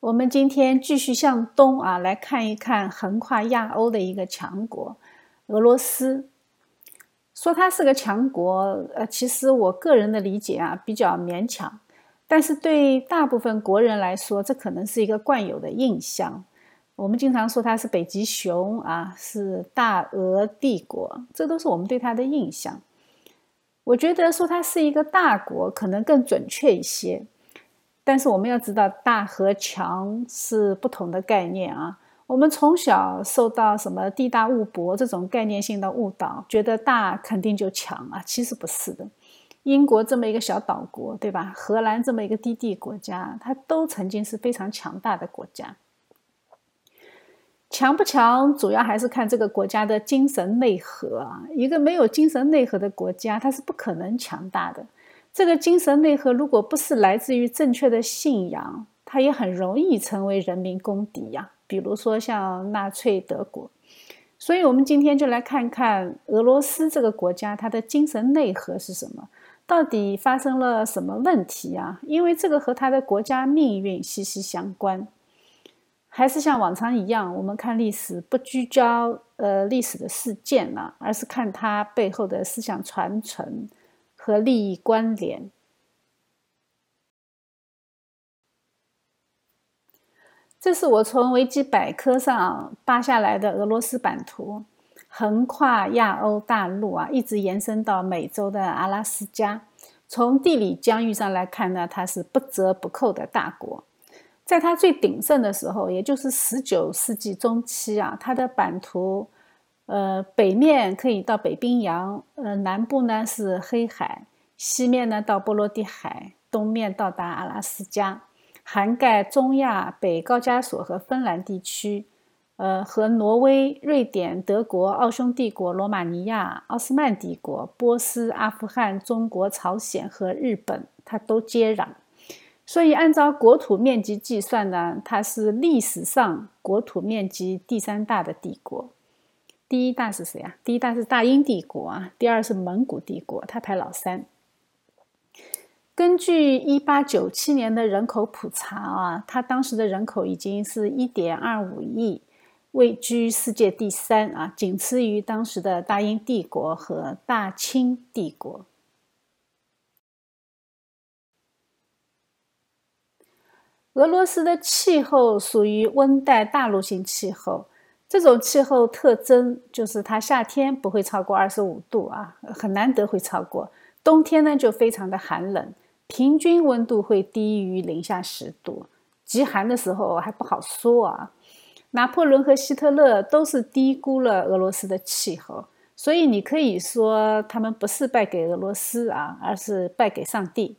我们今天继续向东啊，来看一看横跨亚欧的一个强国——俄罗斯。说它是个强国，呃，其实我个人的理解啊，比较勉强。但是对大部分国人来说，这可能是一个惯有的印象。我们经常说它是北极熊啊，是大俄帝国，这都是我们对它的印象。我觉得说它是一个大国，可能更准确一些。但是我们要知道，大和强是不同的概念啊。我们从小受到什么地大物博这种概念性的误导，觉得大肯定就强啊，其实不是的。英国这么一个小岛国，对吧？荷兰这么一个低地国家，它都曾经是非常强大的国家。强不强，主要还是看这个国家的精神内核啊。一个没有精神内核的国家，它是不可能强大的。这个精神内核，如果不是来自于正确的信仰，它也很容易成为人民公敌呀。比如说像纳粹德国，所以我们今天就来看看俄罗斯这个国家，它的精神内核是什么？到底发生了什么问题啊？因为这个和它的国家命运息息相关。还是像往常一样，我们看历史不聚焦呃历史的事件了，而是看它背后的思想传承。和利益关联。这是我从维基百科上扒下来的俄罗斯版图，横跨亚欧大陆啊，一直延伸到美洲的阿拉斯加。从地理疆域上来看呢，它是不折不扣的大国。在它最鼎盛的时候，也就是十九世纪中期啊，它的版图。呃，北面可以到北冰洋，呃，南部呢是黑海，西面呢到波罗的海，东面到达阿拉斯加，涵盖中亚、北高加索和芬兰地区，呃，和挪威、瑞典、德国、奥匈帝国、罗马尼亚、奥斯曼帝国、波斯、阿富汗、中国、朝鲜和日本，它都接壤。所以，按照国土面积计算呢，它是历史上国土面积第三大的帝国。第一大是谁啊？第一大是大英帝国啊，第二是蒙古帝国，它排老三。根据一八九七年的人口普查啊，它当时的人口已经是一点二五亿，位居世界第三啊，仅次于当时的大英帝国和大清帝国。俄罗斯的气候属于温带大陆性气候。这种气候特征就是它夏天不会超过二十五度啊，很难得会超过。冬天呢就非常的寒冷，平均温度会低于零下十度，极寒的时候还不好说啊。拿破仑和希特勒都是低估了俄罗斯的气候，所以你可以说他们不是败给俄罗斯啊，而是败给上帝。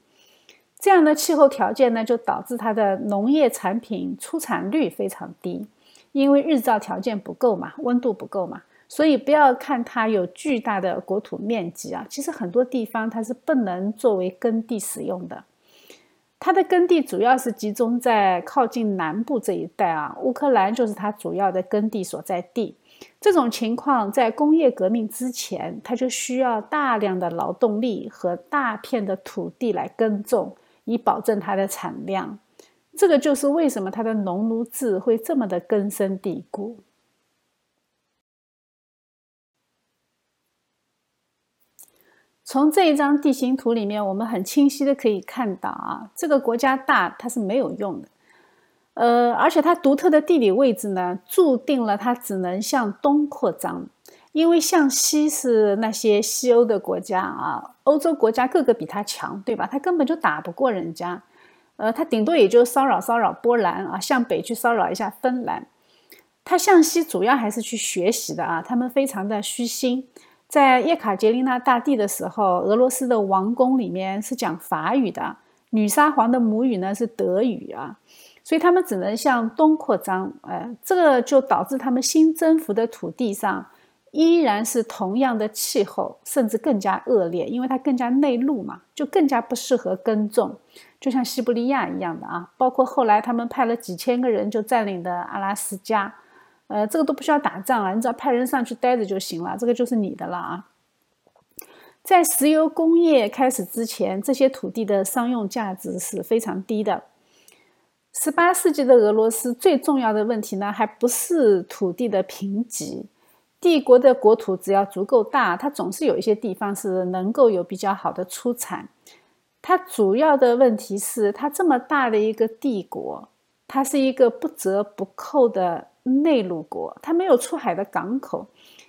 这样的气候条件呢，就导致它的农业产品出产率非常低。因为日照条件不够嘛，温度不够嘛，所以不要看它有巨大的国土面积啊，其实很多地方它是不能作为耕地使用的。它的耕地主要是集中在靠近南部这一带啊，乌克兰就是它主要的耕地所在地。这种情况在工业革命之前，它就需要大量的劳动力和大片的土地来耕种，以保证它的产量。这个就是为什么它的农奴制会这么的根深蒂固。从这一张地形图里面，我们很清晰的可以看到啊，这个国家大它是没有用的，呃，而且它独特的地理位置呢，注定了它只能向东扩张，因为向西是那些西欧的国家啊，欧洲国家个个比它强，对吧？它根本就打不过人家。呃，他顶多也就骚扰骚扰波兰啊，向北去骚扰一下芬兰。他向西主要还是去学习的啊，他们非常的虚心。在叶卡捷琳娜大帝的时候，俄罗斯的王宫里面是讲法语的，女沙皇的母语呢是德语啊，所以他们只能向东扩张。呃，这个就导致他们新征服的土地上依然是同样的气候，甚至更加恶劣，因为它更加内陆嘛，就更加不适合耕种。就像西伯利亚一样的啊，包括后来他们派了几千个人就占领的阿拉斯加，呃，这个都不需要打仗啊，你只要派人上去待着就行了，这个就是你的了啊。在石油工业开始之前，这些土地的商用价值是非常低的。十八世纪的俄罗斯最重要的问题呢，还不是土地的贫瘠。帝国的国土只要足够大，它总是有一些地方是能够有比较好的出产。它主要的问题是，它这么大的一个帝国，它是一个不折不扣的内陆国，它没有出海的港口，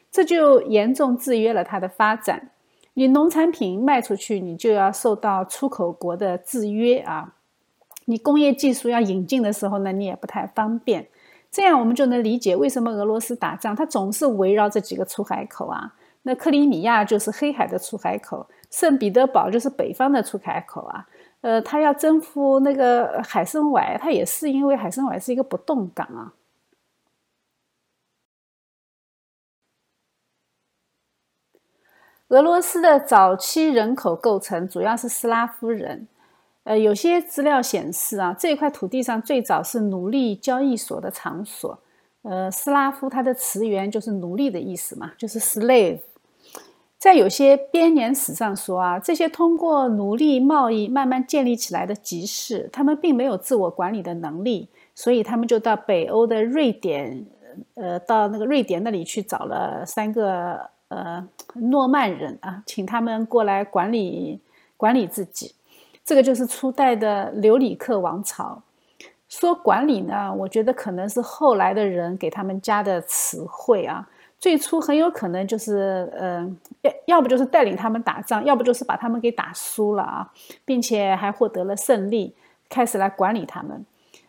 这就严重制约了它的发展。你农产品卖出去，你就要受到出口国的制约啊。你工业技术要引进的时候呢，你也不太方便。这样我们就能理解为什么俄罗斯打仗，它总是围绕这几个出海口啊。那克里米亚就是黑海的出海口，圣彼得堡就是北方的出海口啊。呃，他要征服那个海参崴，他也是因为海参崴是一个不动港啊。俄罗斯的早期人口构成主要是斯拉夫人。呃，有些资料显示啊，这块土地上最早是奴隶交易所的场所。呃，斯拉夫它的词源就是奴隶的意思嘛，就是 slave。在有些编年史上说啊，这些通过奴隶贸易慢慢建立起来的集市，他们并没有自我管理的能力，所以他们就到北欧的瑞典，呃，到那个瑞典那里去找了三个呃诺曼人啊，请他们过来管理管理自己。这个就是初代的留里克王朝。说管理呢，我觉得可能是后来的人给他们加的词汇啊。最初很有可能就是，呃，要要不就是带领他们打仗，要不就是把他们给打输了啊，并且还获得了胜利，开始来管理他们。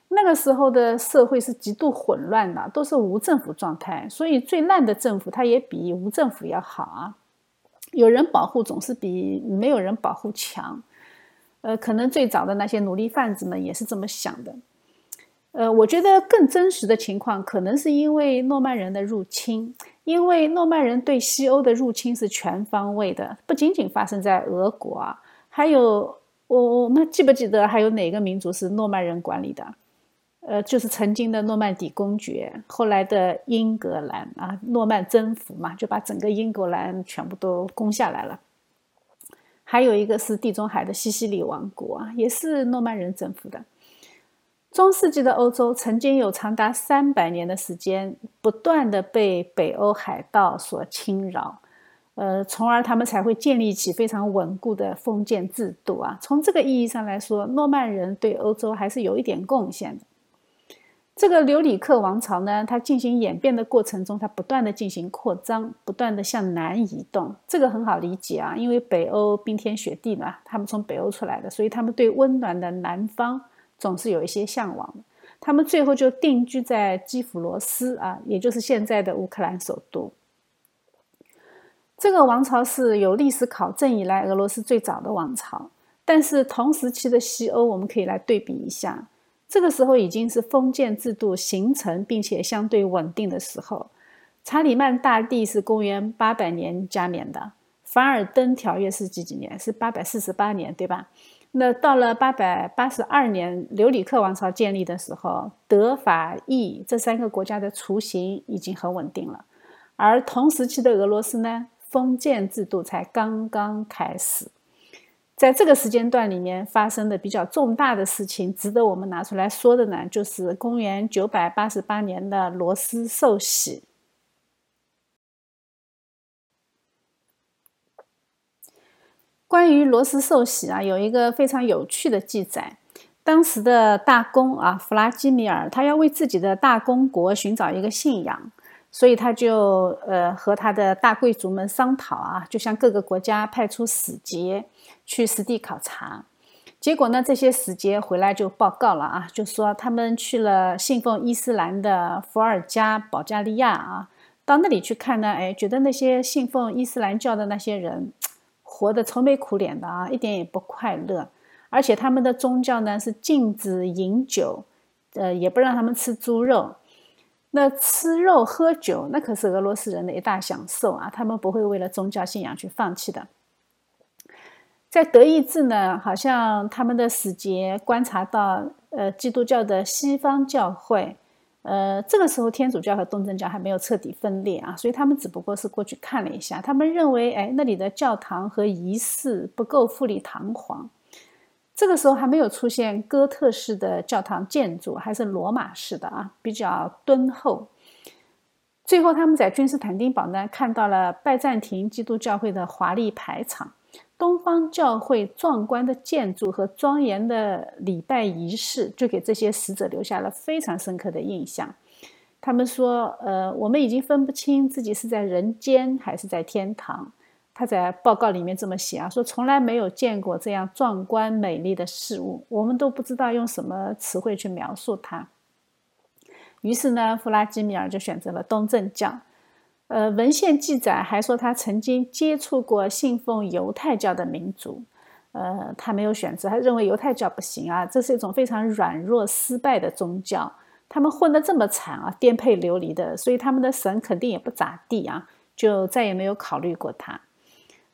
那个时候的社会是极度混乱的，都是无政府状态，所以最烂的政府它也比无政府要好啊。有人保护总是比没有人保护强。呃，可能最早的那些奴隶贩子们也是这么想的。呃，我觉得更真实的情况，可能是因为诺曼人的入侵，因为诺曼人对西欧的入侵是全方位的，不仅仅发生在俄国啊，还有我我们记不记得还有哪个民族是诺曼人管理的？呃，就是曾经的诺曼底公爵，后来的英格兰啊，诺曼征服嘛，就把整个英格兰全部都攻下来了。还有一个是地中海的西西里王国啊，也是诺曼人征服的。中世纪的欧洲曾经有长达三百年的时间，不断的被北欧海盗所侵扰，呃，从而他们才会建立起非常稳固的封建制度啊。从这个意义上来说，诺曼人对欧洲还是有一点贡献的。这个留里克王朝呢，它进行演变的过程中，它不断的进行扩张，不断的向南移动。这个很好理解啊，因为北欧冰天雪地嘛，他们从北欧出来的，所以他们对温暖的南方总是有一些向往的。他们最后就定居在基辅罗斯啊，也就是现在的乌克兰首都。这个王朝是有历史考证以来俄罗斯最早的王朝，但是同时期的西欧，我们可以来对比一下。这个时候已经是封建制度形成并且相对稳定的时候。查理曼大帝是公元八百年加冕的，凡尔登条约是几几年？是八百四十八年，对吧？那到了八百八十二年，留里克王朝建立的时候，德法意这三个国家的雏形已经很稳定了。而同时期的俄罗斯呢，封建制度才刚刚开始。在这个时间段里面发生的比较重大的事情，值得我们拿出来说的呢，就是公元九百八十八年的罗斯受洗。关于罗斯受洗啊，有一个非常有趣的记载。当时的大公啊，弗拉基米尔，他要为自己的大公国寻找一个信仰。所以他就呃和他的大贵族们商讨啊，就向各个国家派出使节去实地考察。结果呢，这些使节回来就报告了啊，就说他们去了信奉伊斯兰的伏尔加保加利亚啊，到那里去看呢，哎，觉得那些信奉伊斯兰教的那些人活得愁眉苦脸的啊，一点也不快乐，而且他们的宗教呢是禁止饮酒，呃，也不让他们吃猪肉。那吃肉喝酒，那可是俄罗斯人的一大享受啊！他们不会为了宗教信仰去放弃的。在德意志呢，好像他们的使节观察到，呃，基督教的西方教会，呃，这个时候天主教和东正教还没有彻底分裂啊，所以他们只不过是过去看了一下，他们认为，哎，那里的教堂和仪式不够富丽堂皇。这个时候还没有出现哥特式的教堂建筑，还是罗马式的啊，比较敦厚。最后，他们在君士坦丁堡呢看到了拜占庭基督教会的华丽排场。东方教会壮观的建筑和庄严的礼拜仪式，就给这些使者留下了非常深刻的印象。他们说：“呃，我们已经分不清自己是在人间还是在天堂。”他在报告里面这么写啊，说从来没有见过这样壮观美丽的事物，我们都不知道用什么词汇去描述它。于是呢，弗拉基米尔就选择了东正教。呃，文献记载还说他曾经接触过信奉犹太教的民族，呃，他没有选择，他认为犹太教不行啊，这是一种非常软弱、失败的宗教，他们混得这么惨啊，颠沛流离的，所以他们的神肯定也不咋地啊，就再也没有考虑过他。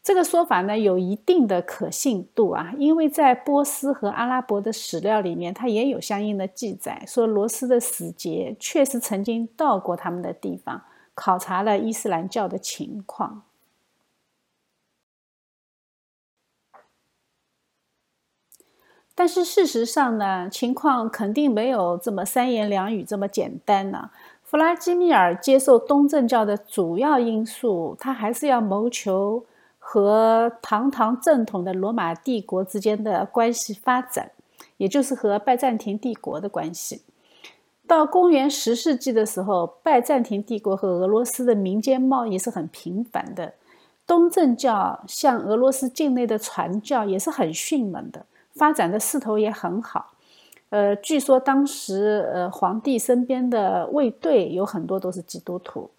这个说法呢，有一定的可信度啊，因为在波斯和阿拉伯的史料里面，它也有相应的记载，说罗斯的使节确实曾经到过他们的地方。考察了伊斯兰教的情况，但是事实上呢，情况肯定没有这么三言两语这么简单呢。弗拉基米尔接受东正教的主要因素，他还是要谋求和堂堂正统的罗马帝国之间的关系发展，也就是和拜占庭帝国的关系。到公元十世纪的时候，拜占庭帝国和俄罗斯的民间贸易是很频繁的。东正教向俄罗斯境内的传教也是很迅猛的，发展的势头也很好。呃，据说当时呃皇帝身边的卫队有很多都是基督徒。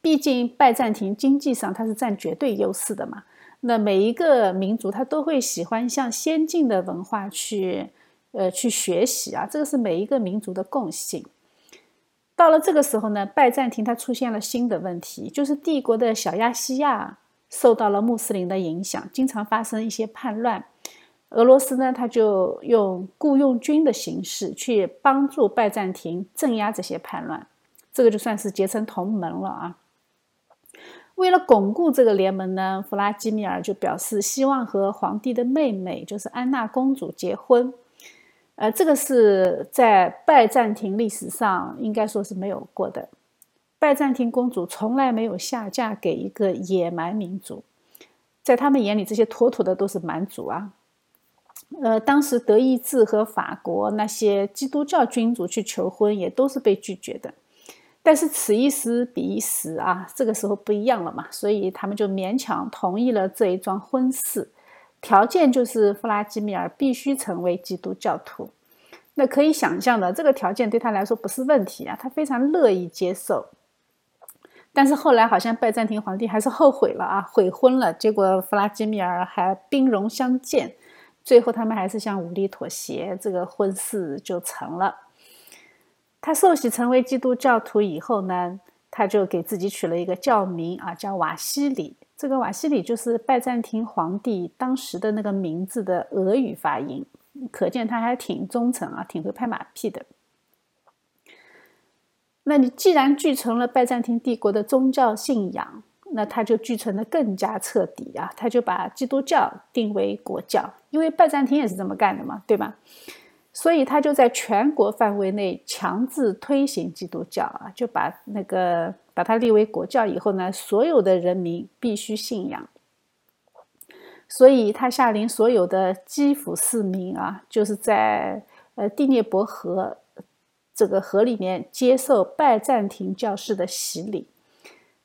毕竟拜占庭经济上它是占绝对优势的嘛，那每一个民族他都会喜欢向先进的文化去。呃，去学习啊，这个是每一个民族的共性。到了这个时候呢，拜占庭它出现了新的问题，就是帝国的小亚细亚受到了穆斯林的影响，经常发生一些叛乱。俄罗斯呢，他就用雇佣军的形式去帮助拜占庭镇压这些叛乱，这个就算是结成同盟了啊。为了巩固这个联盟呢，弗拉基米尔就表示希望和皇帝的妹妹，就是安娜公主结婚。呃，这个是在拜占庭历史上应该说是没有过的。拜占庭公主从来没有下嫁给一个野蛮民族，在他们眼里，这些妥妥的都是蛮族啊。呃，当时德意志和法国那些基督教君主去求婚，也都是被拒绝的。但是此一时彼一时啊，这个时候不一样了嘛，所以他们就勉强同意了这一桩婚事。条件就是弗拉基米尔必须成为基督教徒，那可以想象的，这个条件对他来说不是问题啊，他非常乐意接受。但是后来好像拜占庭皇帝还是后悔了啊，悔婚了，结果弗拉基米尔还兵戎相见，最后他们还是向武力妥协，这个婚事就成了。他受洗成为基督教徒以后呢，他就给自己取了一个教名啊，叫瓦西里。这个瓦西里就是拜占庭皇帝当时的那个名字的俄语发音，可见他还挺忠诚啊，挺会拍马屁的。那你既然继承了拜占庭帝国的宗教信仰，那他就继承的更加彻底啊，他就把基督教定为国教，因为拜占庭也是这么干的嘛，对吧？所以他就在全国范围内强制推行基督教啊，就把那个。把它立为国教以后呢，所有的人民必须信仰。所以他下令所有的基辅市民啊，就是在呃第聂伯河这个河里面接受拜占庭教士的洗礼。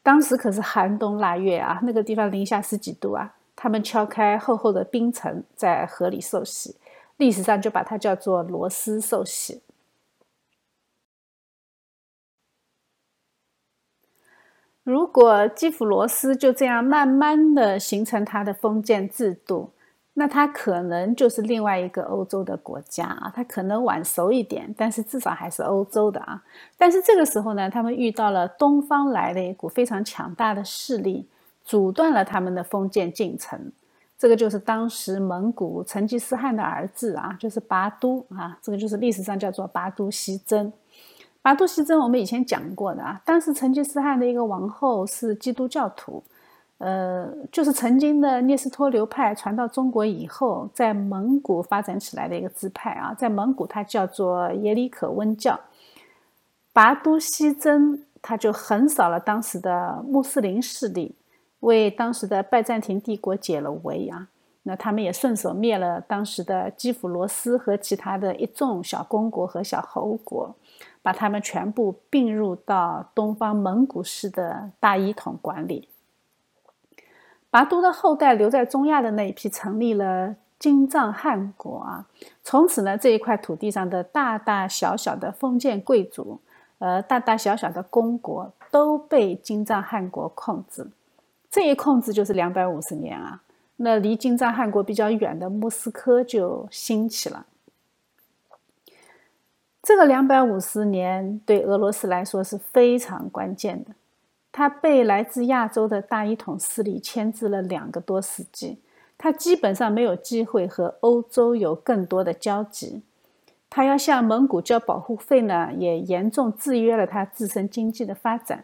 当时可是寒冬腊月啊，那个地方零下十几度啊，他们敲开厚厚的冰层，在河里受洗。历史上就把它叫做罗斯受洗。如果基辅罗斯就这样慢慢的形成它的封建制度，那它可能就是另外一个欧洲的国家啊，它可能晚熟一点，但是至少还是欧洲的啊。但是这个时候呢，他们遇到了东方来的一股非常强大的势力，阻断了他们的封建进程。这个就是当时蒙古成吉思汗的儿子啊，就是拔都啊，这个就是历史上叫做拔都西征。拔都西征我们以前讲过的啊，当时成吉思汗的一个王后是基督教徒，呃，就是曾经的聂斯托流派传到中国以后，在蒙古发展起来的一个支派啊，在蒙古它叫做耶里可温教。拔都西征，他就横扫了当时的穆斯林势力，为当时的拜占庭帝国解了围啊。那他们也顺手灭了当时的基辅罗斯和其他的一众小公国和小侯国，把他们全部并入到东方蒙古式的大一统管理。拔都的后代留在中亚的那一批成立了金帐汗国啊，从此呢，这一块土地上的大大小小的封建贵族，呃，大大小小的公国都被金帐汗国控制。这一控制就是两百五十年啊。那离金帐汗国比较远的莫斯科就兴起了。这个两百五十年对俄罗斯来说是非常关键的。他被来自亚洲的大一统势力牵制了两个多世纪，他基本上没有机会和欧洲有更多的交集。他要向蒙古交保护费呢，也严重制约了他自身经济的发展。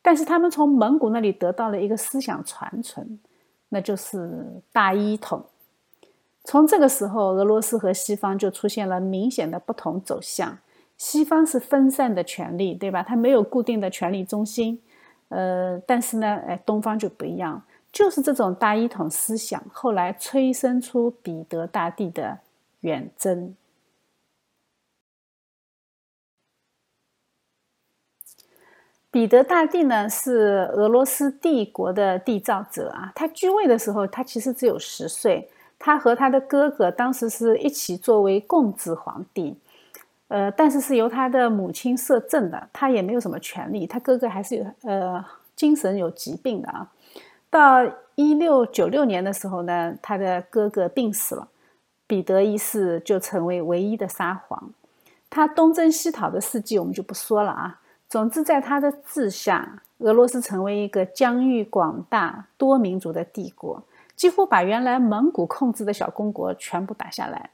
但是他们从蒙古那里得到了一个思想传承，那就是大一统。从这个时候，俄罗斯和西方就出现了明显的不同走向。西方是分散的权力，对吧？它没有固定的权力中心，呃，但是呢，哎，东方就不一样，就是这种大一统思想，后来催生出彼得大帝的远征。彼得大帝呢，是俄罗斯帝国的缔造者啊。他居位的时候，他其实只有十岁，他和他的哥哥当时是一起作为共治皇帝。呃，但是是由他的母亲摄政的，他也没有什么权利。他哥哥还是有呃精神有疾病的啊。到一六九六年的时候呢，他的哥哥病死了，彼得一世就成为唯一的沙皇。他东征西讨的事迹我们就不说了啊。总之，在他的治下，俄罗斯成为一个疆域广大、多民族的帝国，几乎把原来蒙古控制的小公国全部打下来。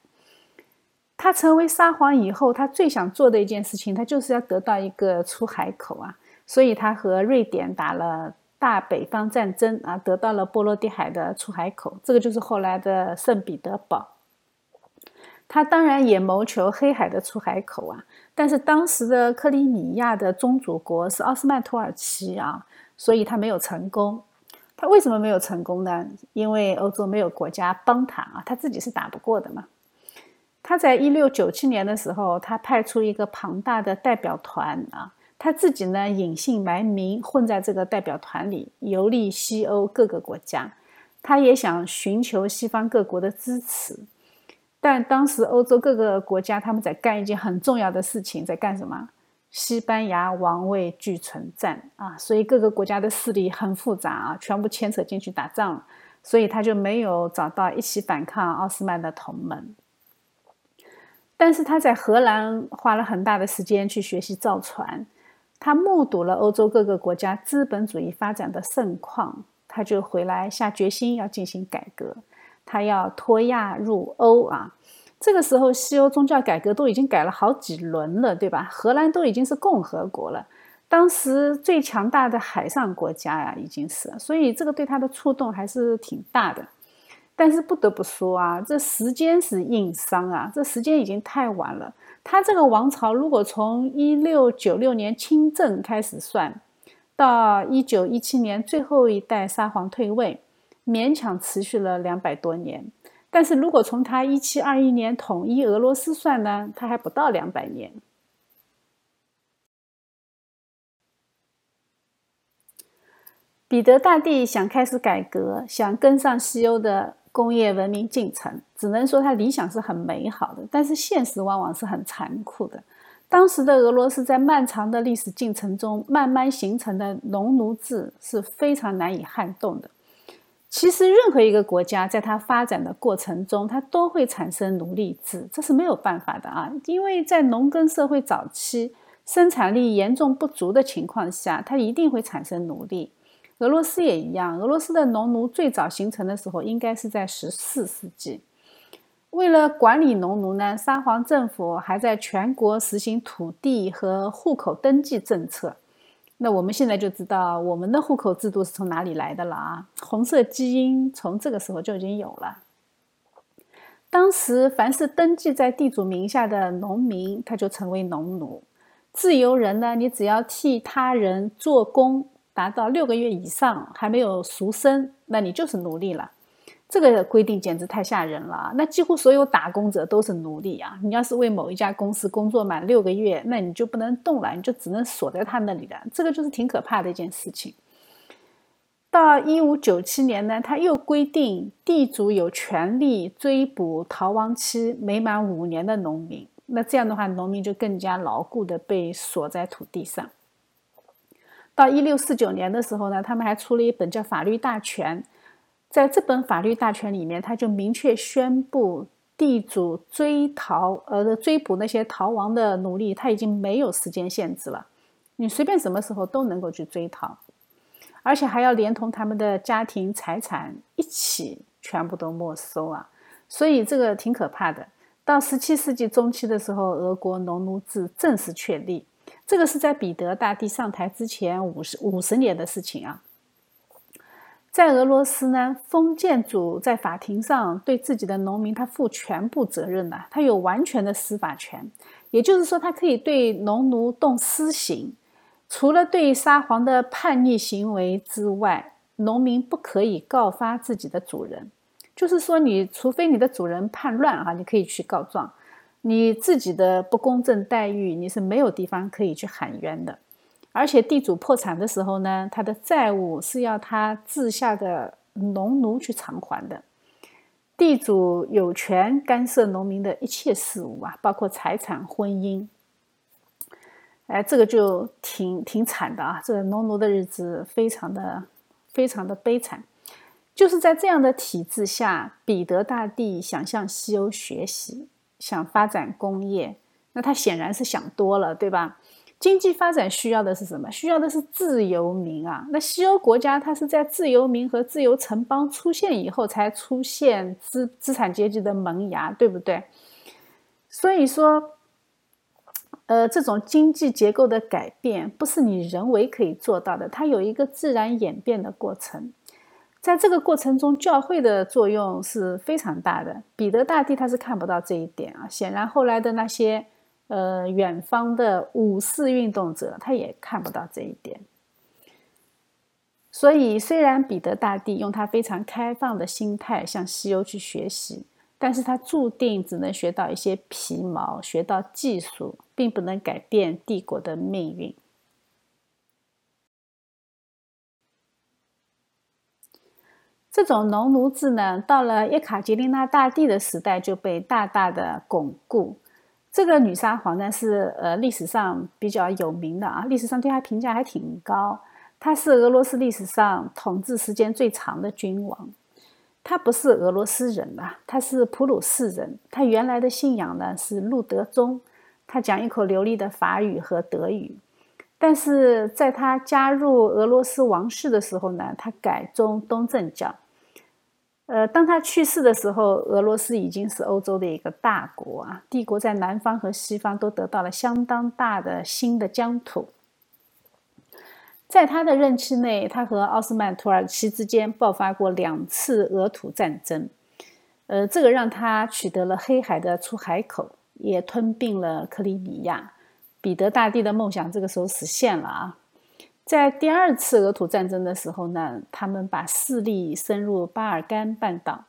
他成为沙皇以后，他最想做的一件事情，他就是要得到一个出海口啊，所以他和瑞典打了大北方战争啊，得到了波罗的海的出海口，这个就是后来的圣彼得堡。他当然也谋求黑海的出海口啊，但是当时的克里米亚的宗主国是奥斯曼土耳其啊，所以他没有成功。他为什么没有成功呢？因为欧洲没有国家帮他啊，他自己是打不过的嘛。他在一六九七年的时候，他派出一个庞大的代表团啊，他自己呢隐姓埋名混在这个代表团里，游历西欧各个国家。他也想寻求西方各国的支持，但当时欧洲各个国家他们在干一件很重要的事情，在干什么？西班牙王位俱存战啊，所以各个国家的势力很复杂啊，全部牵扯进去打仗，所以他就没有找到一起反抗奥斯曼的同盟。但是他在荷兰花了很大的时间去学习造船，他目睹了欧洲各个国家资本主义发展的盛况，他就回来下决心要进行改革，他要脱亚入欧啊。这个时候，西欧宗教改革都已经改了好几轮了，对吧？荷兰都已经是共和国了，当时最强大的海上国家呀，已经是，所以这个对他的触动还是挺大的。但是不得不说啊，这时间是硬伤啊！这时间已经太晚了。他这个王朝如果从一六九六年亲政开始算，到一九一七年最后一代沙皇退位，勉强持续了两百多年。但是如果从他一七二一年统一俄罗斯算呢，他还不到两百年。彼得大帝想开始改革，想跟上西欧的。工业文明进程，只能说他理想是很美好的，但是现实往往是很残酷的。当时的俄罗斯在漫长的历史进程中慢慢形成的农奴制是非常难以撼动的。其实，任何一个国家在它发展的过程中，它都会产生奴隶制，这是没有办法的啊！因为在农耕社会早期，生产力严重不足的情况下，它一定会产生奴隶。俄罗斯也一样，俄罗斯的农奴最早形成的时候应该是在十四世纪。为了管理农奴呢，沙皇政府还在全国实行土地和户口登记政策。那我们现在就知道我们的户口制度是从哪里来的了啊？红色基因从这个时候就已经有了。当时凡是登记在地主名下的农民，他就成为农奴；自由人呢，你只要替他人做工达到六个月以上，还没有赎身，那你就是奴隶了。这个规定简直太吓人了！那几乎所有打工者都是奴隶啊！你要是为某一家公司工作满六个月，那你就不能动了，你就只能锁在他那里了。这个就是挺可怕的一件事情。到一五九七年呢，他又规定地主有权利追捕逃亡期没满五年的农民。那这样的话，农民就更加牢固的被锁在土地上。到一六四九年的时候呢，他们还出了一本叫《法律大全》。在这本法律大全里面，他就明确宣布，地主追逃呃追捕那些逃亡的奴隶，他已经没有时间限制了，你随便什么时候都能够去追逃，而且还要连同他们的家庭财产一起全部都没收啊！所以这个挺可怕的。到十七世纪中期的时候，俄国农奴制正式确立，这个是在彼得大帝上台之前五十五十年的事情啊。在俄罗斯呢，封建主在法庭上对自己的农民他负全部责任的，他有完全的司法权，也就是说，他可以对农奴动私刑。除了对沙皇的叛逆行为之外，农民不可以告发自己的主人。就是说，你除非你的主人叛乱啊，你可以去告状。你自己的不公正待遇，你是没有地方可以去喊冤的。而且地主破产的时候呢，他的债务是要他治下的农奴去偿还的。地主有权干涉农民的一切事务啊，包括财产、婚姻。哎，这个就挺挺惨的啊！这个农奴的日子非常的非常的悲惨。就是在这样的体制下，彼得大帝想向西欧学习，想发展工业，那他显然是想多了，对吧？经济发展需要的是什么？需要的是自由民啊！那西欧国家它是在自由民和自由城邦出现以后才出现资资产阶级的萌芽，对不对？所以说，呃，这种经济结构的改变不是你人为可以做到的，它有一个自然演变的过程。在这个过程中，教会的作用是非常大的。彼得大帝他是看不到这一点啊，显然后来的那些。呃，远方的五四运动者，他也看不到这一点。所以，虽然彼得大帝用他非常开放的心态向西欧去学习，但是他注定只能学到一些皮毛，学到技术，并不能改变帝国的命运。这种农奴制呢，到了叶卡捷琳娜大帝的时代，就被大大的巩固。这个女沙皇呢是呃历史上比较有名的啊，历史上对她评价还挺高。她是俄罗斯历史上统治时间最长的君王。她不是俄罗斯人啊，她是普鲁士人。她原来的信仰呢是路德宗，她讲一口流利的法语和德语。但是在她加入俄罗斯王室的时候呢，她改宗东正教。呃，当他去世的时候，俄罗斯已经是欧洲的一个大国啊，帝国在南方和西方都得到了相当大的新的疆土。在他的任期内，他和奥斯曼土耳其之间爆发过两次俄土战争，呃，这个让他取得了黑海的出海口，也吞并了克里米亚。彼得大帝的梦想这个时候实现了啊。在第二次俄土战争的时候呢，他们把势力深入巴尔干半岛。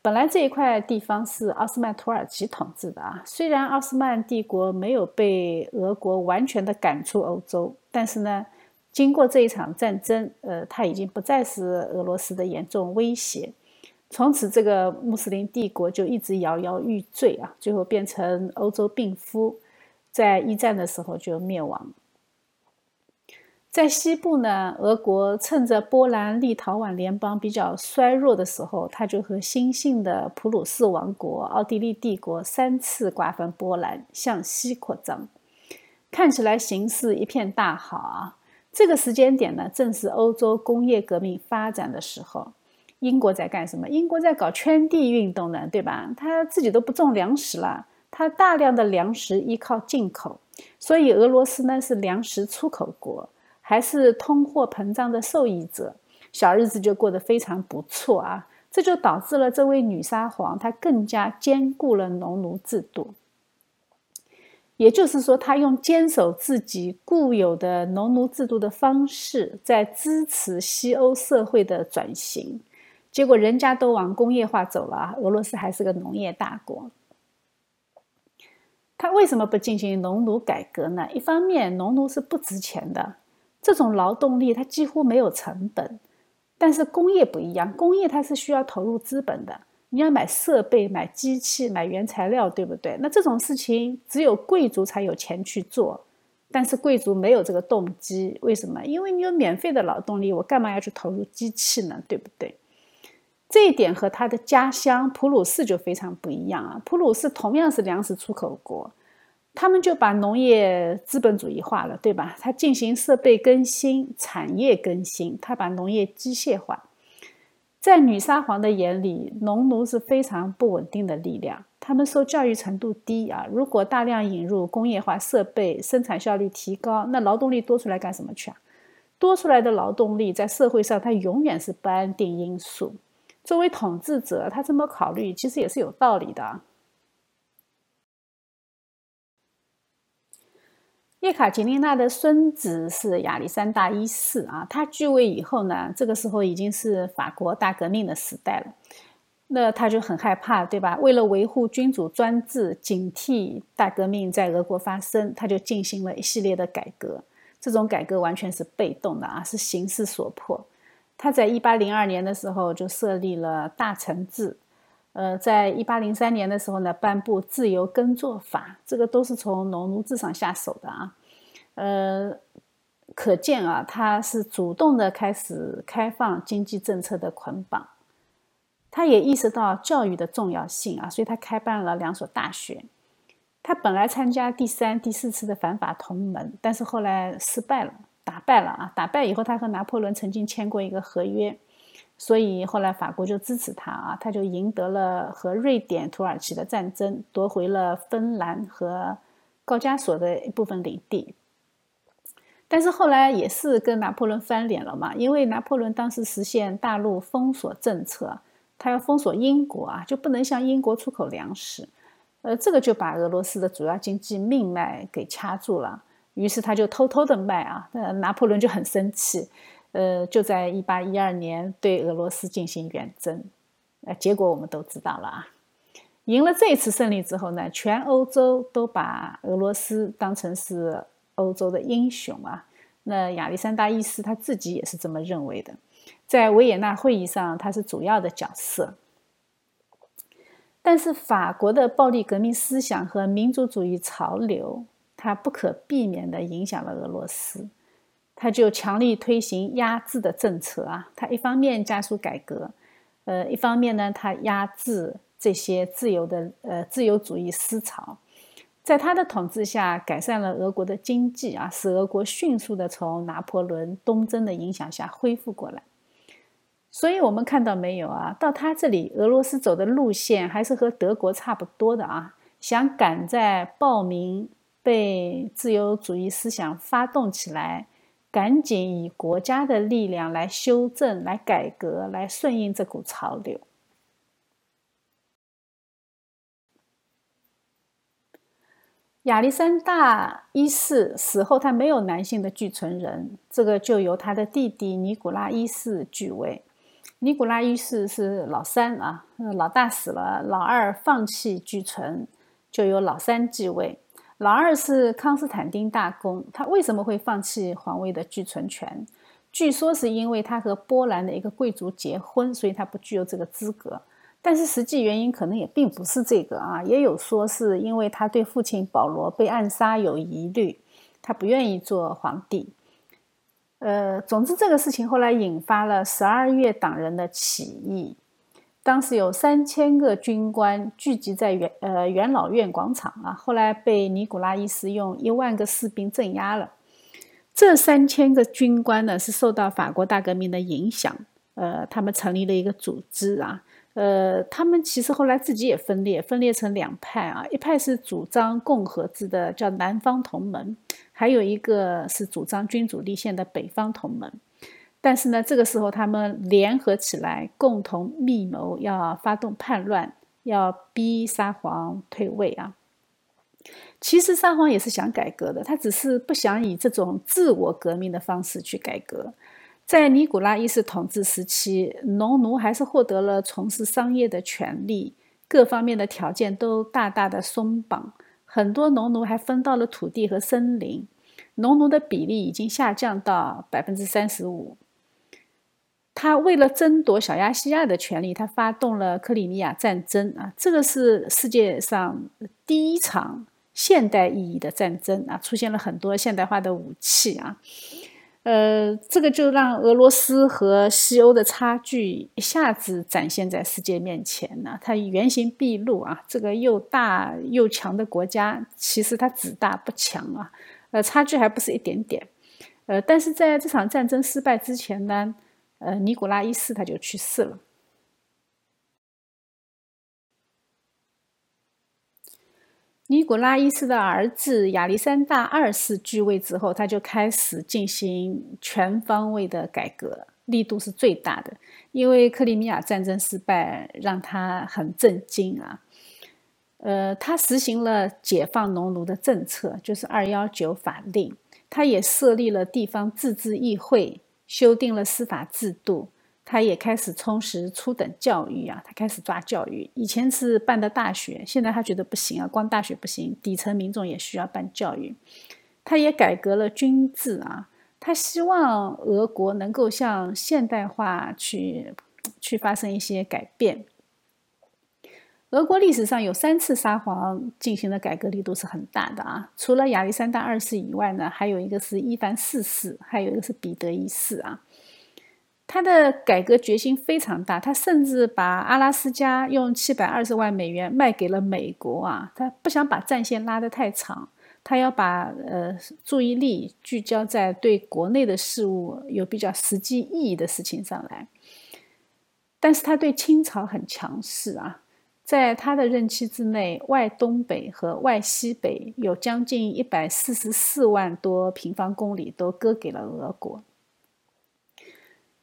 本来这一块地方是奥斯曼土耳其统治的啊，虽然奥斯曼帝国没有被俄国完全的赶出欧洲，但是呢，经过这一场战争，呃，它已经不再是俄罗斯的严重威胁。从此，这个穆斯林帝国就一直摇摇欲坠啊，最后变成欧洲病夫，在一战的时候就灭亡。在西部呢，俄国趁着波兰、立陶宛联邦比较衰弱的时候，他就和新兴的普鲁士王国、奥地利帝国三次瓜分波兰，向西扩张，看起来形势一片大好啊。这个时间点呢，正是欧洲工业革命发展的时候。英国在干什么？英国在搞圈地运动呢，对吧？他自己都不种粮食了，他大量的粮食依靠进口，所以俄罗斯呢是粮食出口国。还是通货膨胀的受益者，小日子就过得非常不错啊。这就导致了这位女沙皇她更加兼顾了农奴制度。也就是说，他用坚守自己固有的农奴制度的方式，在支持西欧社会的转型。结果，人家都往工业化走了，俄罗斯还是个农业大国。他为什么不进行农奴改革呢？一方面，农奴是不值钱的，这种劳动力它几乎没有成本；但是工业不一样，工业它是需要投入资本的。你要买设备、买机器、买原材料，对不对？那这种事情只有贵族才有钱去做，但是贵族没有这个动机。为什么？因为你有免费的劳动力，我干嘛要去投入机器呢？对不对？这一点和他的家乡普鲁士就非常不一样啊！普鲁士同样是粮食出口国，他们就把农业资本主义化了，对吧？他进行设备更新、产业更新，他把农业机械化。在女沙皇的眼里，农奴是非常不稳定的力量。他们受教育程度低啊，如果大量引入工业化设备，生产效率提高，那劳动力多出来干什么去啊？多出来的劳动力在社会上，它永远是不安定因素。作为统治者，他这么考虑，其实也是有道理的。叶卡捷琳娜的孙子是亚历山大一世啊，他继位以后呢，这个时候已经是法国大革命的时代了，那他就很害怕，对吧？为了维护君主专制，警惕大革命在俄国发生，他就进行了一系列的改革。这种改革完全是被动的啊，是形势所迫。他在一八零二年的时候就设立了大臣制。呃，在一八零三年的时候呢，颁布自由耕作法，这个都是从农奴制上下手的啊。呃，可见啊，他是主动的开始开放经济政策的捆绑。他也意识到教育的重要性啊，所以他开办了两所大学。他本来参加第三、第四次的反法同盟，但是后来失败了，打败了啊。打败以后，他和拿破仑曾经签过一个合约。所以后来法国就支持他啊，他就赢得了和瑞典、土耳其的战争，夺回了芬兰和高加索的一部分领地。但是后来也是跟拿破仑翻脸了嘛，因为拿破仑当时实现大陆封锁政策，他要封锁英国啊，就不能向英国出口粮食，呃，这个就把俄罗斯的主要经济命脉给掐住了。于是他就偷偷的卖啊，那拿破仑就很生气。呃，就在一八一二年对俄罗斯进行远征，呃，结果我们都知道了啊。赢了这次胜利之后呢，全欧洲都把俄罗斯当成是欧洲的英雄啊。那亚历山大一世他自己也是这么认为的，在维也纳会议上他是主要的角色。但是法国的暴力革命思想和民族主义潮流，它不可避免地影响了俄罗斯。他就强力推行压制的政策啊，他一方面加速改革，呃，一方面呢，他压制这些自由的呃自由主义思潮，在他的统治下，改善了俄国的经济啊，使俄国迅速的从拿破仑东征的影响下恢复过来。所以，我们看到没有啊？到他这里，俄罗斯走的路线还是和德国差不多的啊，想赶在暴民被自由主义思想发动起来。赶紧以国家的力量来修正、来改革、来顺应这股潮流。亚历山大一世死后，他没有男性的继承人，这个就由他的弟弟尼古拉一世继位。尼古拉一世是老三啊，老大死了，老二放弃继承，就由老三继位。老二是康斯坦丁大公，他为什么会放弃皇位的继承权？据说是因为他和波兰的一个贵族结婚，所以他不具有这个资格。但是实际原因可能也并不是这个啊，也有说是因为他对父亲保罗被暗杀有疑虑，他不愿意做皇帝。呃，总之这个事情后来引发了十二月党人的起义。当时有三千个军官聚集在元呃元老院广场啊，后来被尼古拉一世用一万个士兵镇压了。这三千个军官呢，是受到法国大革命的影响，呃，他们成立了一个组织啊，呃，他们其实后来自己也分裂，分裂成两派啊，一派是主张共和制的，叫南方同盟；还有一个是主张君主立宪的北方同盟。但是呢，这个时候他们联合起来，共同密谋要发动叛乱，要逼沙皇退位啊。其实沙皇也是想改革的，他只是不想以这种自我革命的方式去改革。在尼古拉一世统治时期，农奴还是获得了从事商业的权利，各方面的条件都大大的松绑。很多农奴还分到了土地和森林，农奴的比例已经下降到百分之三十五。他为了争夺小亚细亚的权利，他发动了克里米亚战争啊，这个是世界上第一场现代意义的战争啊，出现了很多现代化的武器啊，呃，这个就让俄罗斯和西欧的差距一下子展现在世界面前呢。它原形毕露啊，这个又大又强的国家，其实它只大不强啊，呃，差距还不是一点点，呃，但是在这场战争失败之前呢。呃，尼古拉一世他就去世了。尼古拉一世的儿子亚历山大二世继位之后，他就开始进行全方位的改革，力度是最大的。因为克里米亚战争失败，让他很震惊啊。呃，他实行了解放农奴的政策，就是二幺九法令。他也设立了地方自治议会。修订了司法制度，他也开始充实初等教育啊，他开始抓教育。以前是办的大学，现在他觉得不行啊，光大学不行，底层民众也需要办教育。他也改革了军制啊，他希望俄国能够向现代化去去发生一些改变。俄国历史上有三次沙皇进行的改革力度是很大的啊，除了亚历山大二世以外呢，还有一个是伊凡四世，还有一个是彼得一世啊。他的改革决心非常大，他甚至把阿拉斯加用七百二十万美元卖给了美国啊。他不想把战线拉得太长，他要把呃注意力聚焦在对国内的事物有比较实际意义的事情上来。但是他对清朝很强势啊。在他的任期之内，外东北和外西北有将近一百四十四万多平方公里都割给了俄国。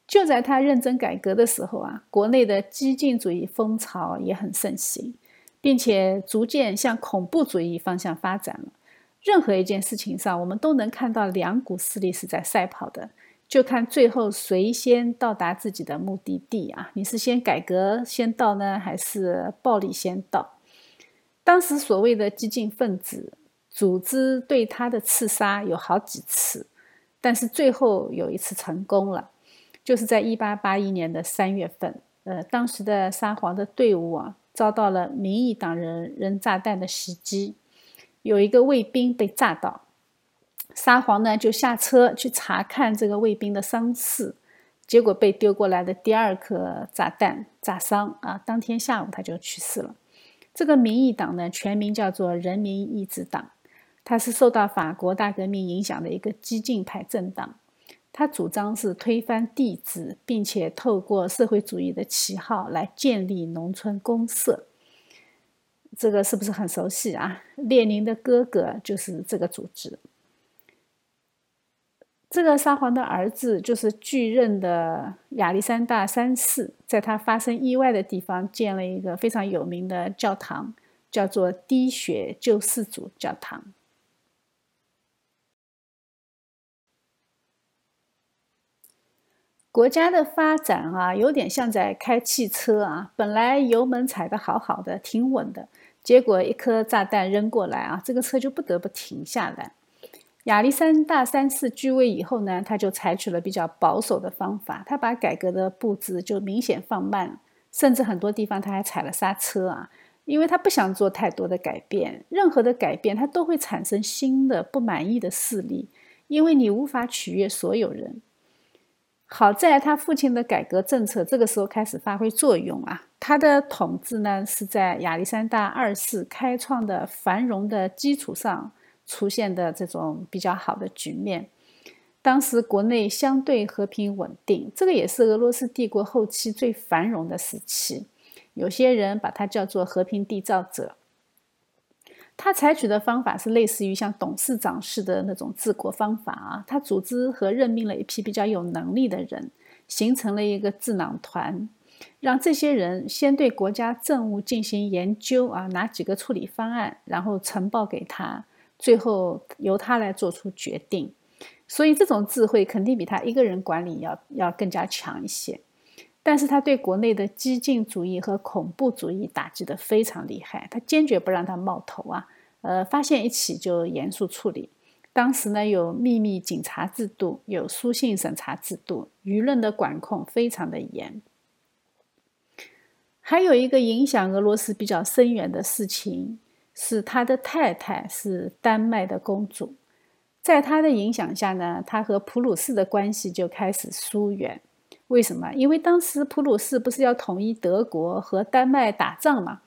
就在他认真改革的时候啊，国内的激进主义风潮也很盛行，并且逐渐向恐怖主义方向发展了。任何一件事情上，我们都能看到两股势力是在赛跑的。就看最后谁先到达自己的目的地啊？你是先改革先到呢，还是暴力先到？当时所谓的激进分子组织对他的刺杀有好几次，但是最后有一次成功了，就是在一八八一年的三月份，呃，当时的沙皇的队伍啊遭到了民意党人扔炸弹的袭击，有一个卫兵被炸到。沙皇呢就下车去查看这个卫兵的伤势，结果被丢过来的第二颗炸弹炸伤啊！当天下午他就去世了。这个民意党呢全名叫做人民意志党，它是受到法国大革命影响的一个激进派政党。它主张是推翻帝制，并且透过社会主义的旗号来建立农村公社。这个是不是很熟悉啊？列宁的哥哥就是这个组织。这个沙皇的儿子就是继任的亚历山大三世，在他发生意外的地方建了一个非常有名的教堂，叫做滴血救世主教堂。国家的发展啊，有点像在开汽车啊，本来油门踩得好好的，挺稳的，结果一颗炸弹扔过来啊，这个车就不得不停下来。亚历山大三世继位以后呢，他就采取了比较保守的方法，他把改革的步子就明显放慢，甚至很多地方他还踩了刹车啊，因为他不想做太多的改变，任何的改变他都会产生新的不满意的势力，因为你无法取悦所有人。好在他父亲的改革政策这个时候开始发挥作用啊，他的统治呢是在亚历山大二世开创的繁荣的基础上。出现的这种比较好的局面，当时国内相对和平稳定，这个也是俄罗斯帝国后期最繁荣的时期。有些人把它叫做和平缔造者。他采取的方法是类似于像董事长式的那种治国方法啊，他组织和任命了一批比较有能力的人，形成了一个智囊团，让这些人先对国家政务进行研究啊，拿几个处理方案，然后呈报给他，最后由他来做出决定。所以这种智慧肯定比他一个人管理要要更加强一些。但是他对国内的激进主义和恐怖主义打击得非常厉害，他坚决不让他冒头啊，呃，发现一起就严肃处理。当时呢，有秘密警察制度，有书信审查制度，舆论的管控非常的严。还有一个影响俄罗斯比较深远的事情，是他的太太是丹麦的公主，在他的影响下呢，他和普鲁士的关系就开始疏远。为什么？因为当时普鲁士不是要统一德国和丹麦打仗嘛，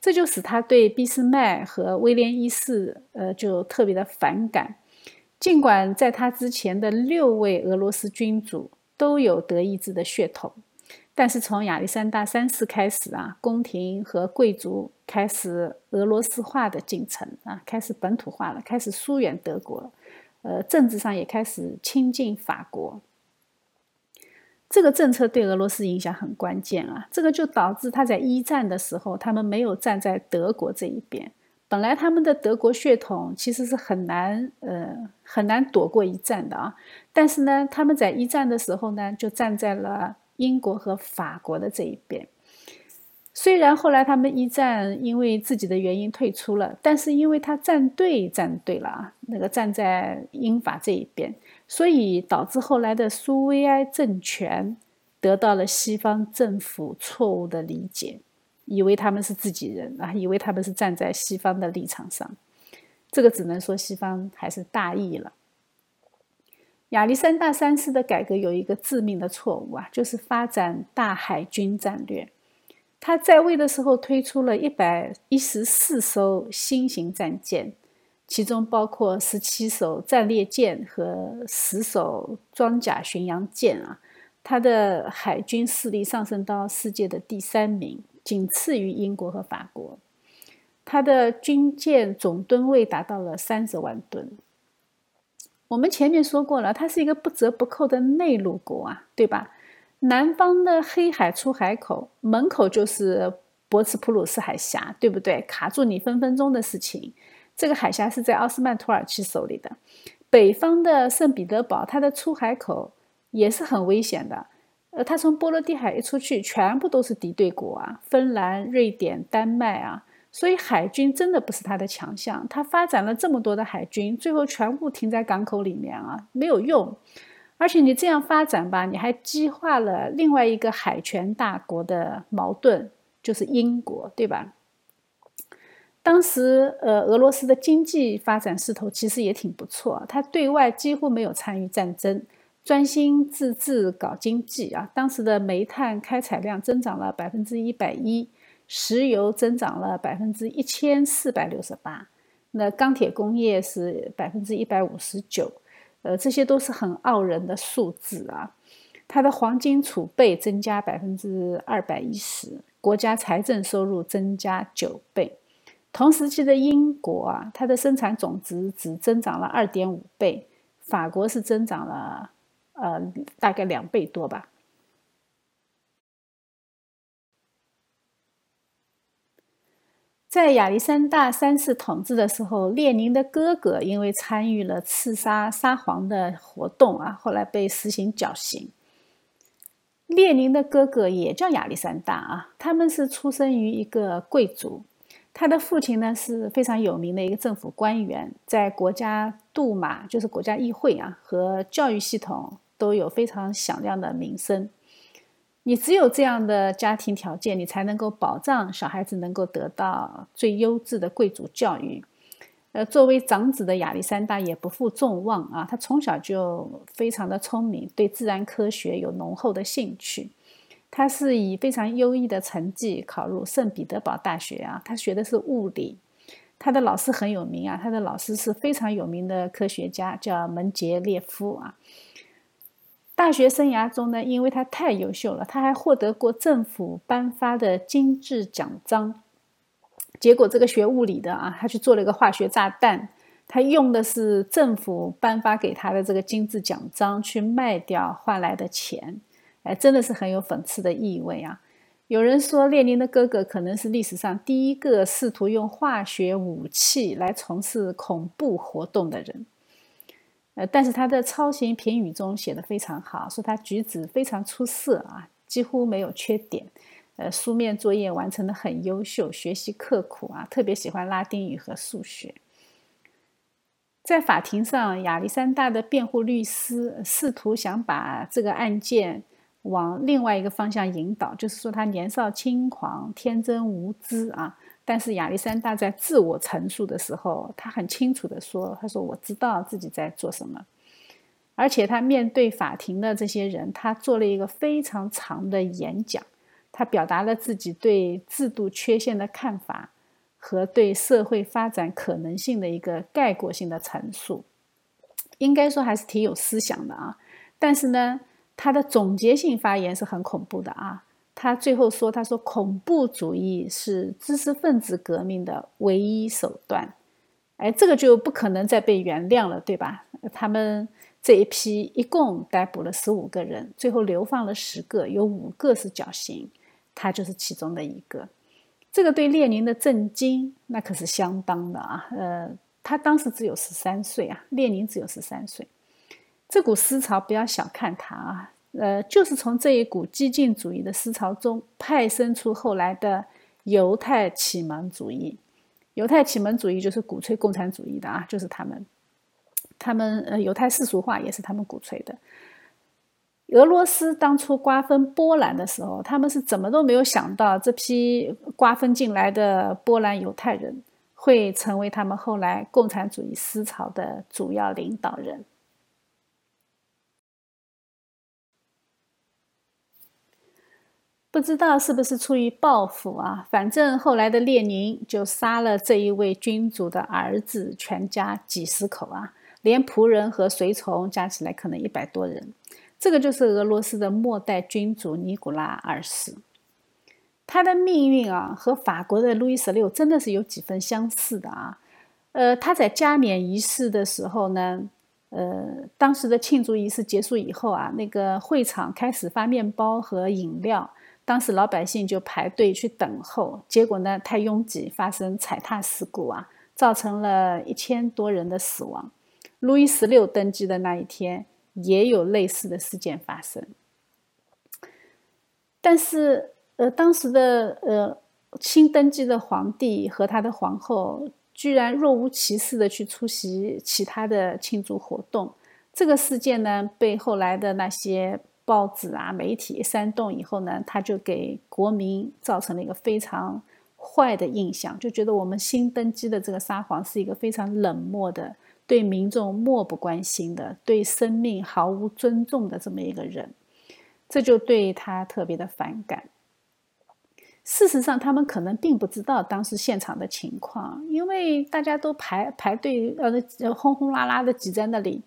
这就使他对俾斯麦和威廉一世，呃，就特别的反感。尽管在他之前的六位俄罗斯君主都有德意志的血统，但是从亚历山大三世开始啊，宫廷和贵族开始俄罗斯化的进程啊，开始本土化了，开始疏远德国，呃，政治上也开始亲近法国。这个政策对俄罗斯影响很关键啊！这个就导致他在一战的时候，他们没有站在德国这一边。本来他们的德国血统其实是很难，呃，很难躲过一战的啊。但是呢，他们在一战的时候呢，就站在了英国和法国的这一边。虽然后来他们一战因为自己的原因退出了，但是因为他站队站对了啊，那个站在英法这一边。所以导致后来的苏维埃政权得到了西方政府错误的理解，以为他们是自己人啊，以为他们是站在西方的立场上。这个只能说西方还是大意了。亚历山大三世的改革有一个致命的错误啊，就是发展大海军战略。他在位的时候推出了一百一十四艘新型战舰。其中包括十七艘战列舰和十艘装甲巡洋舰啊，他的海军势力上升到世界的第三名，仅次于英国和法国。他的军舰总吨位达到了三十万吨。我们前面说过了，它是一个不折不扣的内陆国啊，对吧？南方的黑海出海口门口就是博茨普鲁斯海峡，对不对？卡住你分分钟的事情。这个海峡是在奥斯曼土耳其手里的，北方的圣彼得堡，它的出海口也是很危险的。呃，它从波罗的海一出去，全部都是敌对国啊，芬兰、瑞典、丹麦啊，所以海军真的不是他的强项。他发展了这么多的海军，最后全部停在港口里面啊，没有用。而且你这样发展吧，你还激化了另外一个海权大国的矛盾，就是英国，对吧？当时，呃，俄罗斯的经济发展势头其实也挺不错，它对外几乎没有参与战争，专心致志搞经济啊。当时的煤炭开采量增长了百分之一百一，石油增长了百分之一千四百六十八，那钢铁工业是百分之一百五十九，呃，这些都是很傲人的数字啊。它的黄金储备增加百分之二百一十，国家财政收入增加九倍。同时期的英国啊，它的生产总值只增长了二点五倍，法国是增长了呃大概两倍多吧。在亚历山大三世统治的时候，列宁的哥哥因为参与了刺杀沙皇的活动啊，后来被实行绞刑。列宁的哥哥也叫亚历山大啊，他们是出生于一个贵族。他的父亲呢是非常有名的一个政府官员，在国家杜马，就是国家议会啊，和教育系统都有非常响亮的名声。你只有这样的家庭条件，你才能够保障小孩子能够得到最优质的贵族教育。呃，作为长子的亚历山大也不负众望啊，他从小就非常的聪明，对自然科学有浓厚的兴趣。他是以非常优异的成绩考入圣彼得堡大学啊，他学的是物理，他的老师很有名啊，他的老师是非常有名的科学家，叫门捷列夫啊。大学生涯中呢，因为他太优秀了，他还获得过政府颁发的金质奖章。结果这个学物理的啊，他去做了一个化学炸弹，他用的是政府颁发给他的这个金质奖章去卖掉换来的钱，哎，真的是很有讽刺的意味啊。有人说，列宁的哥哥可能是历史上第一个试图用化学武器来从事恐怖活动的人。呃，但是他的超型评语中写的非常好，说他举止非常出色啊，几乎没有缺点。呃，书面作业完成的很优秀，学习刻苦啊，特别喜欢拉丁语和数学。在法庭上，亚历山大的辩护律师试图想把这个案件。往另外一个方向引导，就是说他年少轻狂、天真无知啊。但是亚历山大在自我陈述的时候，他很清楚的说：“他说我知道自己在做什么。”而且他面对法庭的这些人，他做了一个非常长的演讲，他表达了自己对制度缺陷的看法和对社会发展可能性的一个概括性的陈述，应该说还是挺有思想的啊。但是呢。他的总结性发言是很恐怖的啊！他最后说：“他说恐怖主义是知识分子革命的唯一手段。”哎，这个就不可能再被原谅了，对吧？他们这一批一共逮捕了十五个人，最后流放了十个，有五个是绞刑，他就是其中的一个。这个对列宁的震惊那可是相当的啊！呃，他当时只有十三岁啊，列宁只有十三岁。这股思潮不要小看他啊，呃，就是从这一股激进主义的思潮中派生出后来的犹太启蒙主义。犹太启蒙主义就是鼓吹共产主义的啊，就是他们，他们呃，犹太世俗化也是他们鼓吹的。俄罗斯当初瓜分波兰的时候，他们是怎么都没有想到，这批瓜分进来的波兰犹太人会成为他们后来共产主义思潮的主要领导人。不知道是不是出于报复啊？反正后来的列宁就杀了这一位君主的儿子全家几十口啊，连仆人和随从加起来可能一百多人。这个就是俄罗斯的末代君主尼古拉二世，他的命运啊和法国的路易十六真的是有几分相似的啊。呃，他在加冕仪式的时候呢，呃，当时的庆祝仪式结束以后啊，那个会场开始发面包和饮料。当时老百姓就排队去等候，结果呢太拥挤，发生踩踏事故啊，造成了一千多人的死亡。路易十六登基的那一天，也有类似的事件发生。但是，呃，当时的呃新登基的皇帝和他的皇后，居然若无其事的去出席其他的庆祝活动。这个事件呢，被后来的那些。报纸啊，媒体煽动以后呢，他就给国民造成了一个非常坏的印象，就觉得我们新登基的这个沙皇是一个非常冷漠的、对民众漠不关心的、对生命毫无尊重的这么一个人，这就对他特别的反感。事实上，他们可能并不知道当时现场的情况，因为大家都排排队，呃，轰轰拉拉的挤在那里。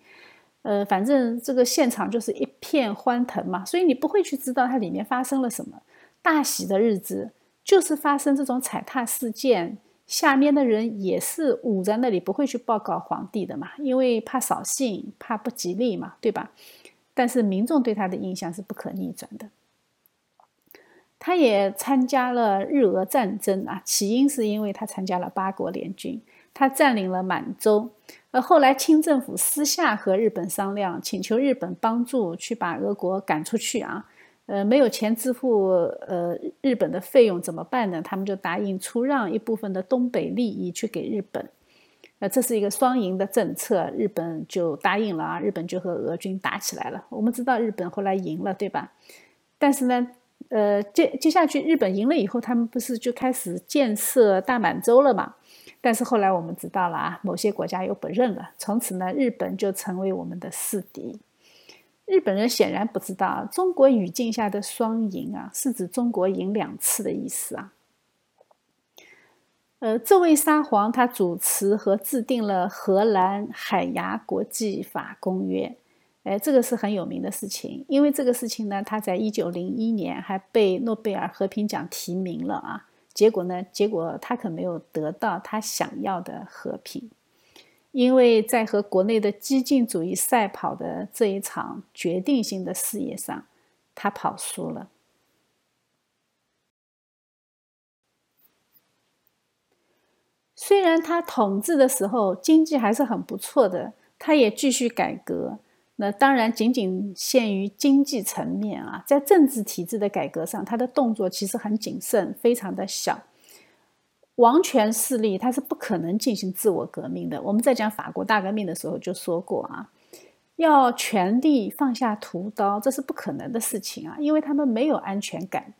呃，反正这个现场就是一片欢腾嘛，所以你不会去知道它里面发生了什么。大喜的日子就是发生这种踩踏事件，下面的人也是捂在那里，不会去报告皇帝的嘛，因为怕扫兴，怕不吉利嘛，对吧？但是民众对他的印象是不可逆转的。他也参加了日俄战争啊，起因是因为他参加了八国联军，他占领了满洲。而后来，清政府私下和日本商量，请求日本帮助去把俄国赶出去啊。呃，没有钱支付呃日本的费用怎么办呢？他们就答应出让一部分的东北利益去给日本。呃，这是一个双赢的政策，日本就答应了啊。日本就和俄军打起来了。我们知道日本后来赢了，对吧？但是呢，呃，接接下去日本赢了以后，他们不是就开始建设大满洲了嘛？但是后来我们知道了啊，某些国家又不认了，从此呢，日本就成为我们的死敌。日本人显然不知道，中国语境下的“双赢”啊，是指中国赢两次的意思啊。呃，这位沙皇他主持和制定了荷兰海牙国际法公约，哎，这个是很有名的事情，因为这个事情呢，他在一九零一年还被诺贝尔和平奖提名了啊。结果呢？结果他可没有得到他想要的和平，因为在和国内的激进主义赛跑的这一场决定性的事业上，他跑输了。虽然他统治的时候经济还是很不错的，他也继续改革。那当然仅仅限于经济层面啊，在政治体制的改革上，他的动作其实很谨慎，非常的小。王权势力他是不可能进行自我革命的。我们在讲法国大革命的时候就说过啊，要权力放下屠刀，这是不可能的事情啊，因为他们没有安全感。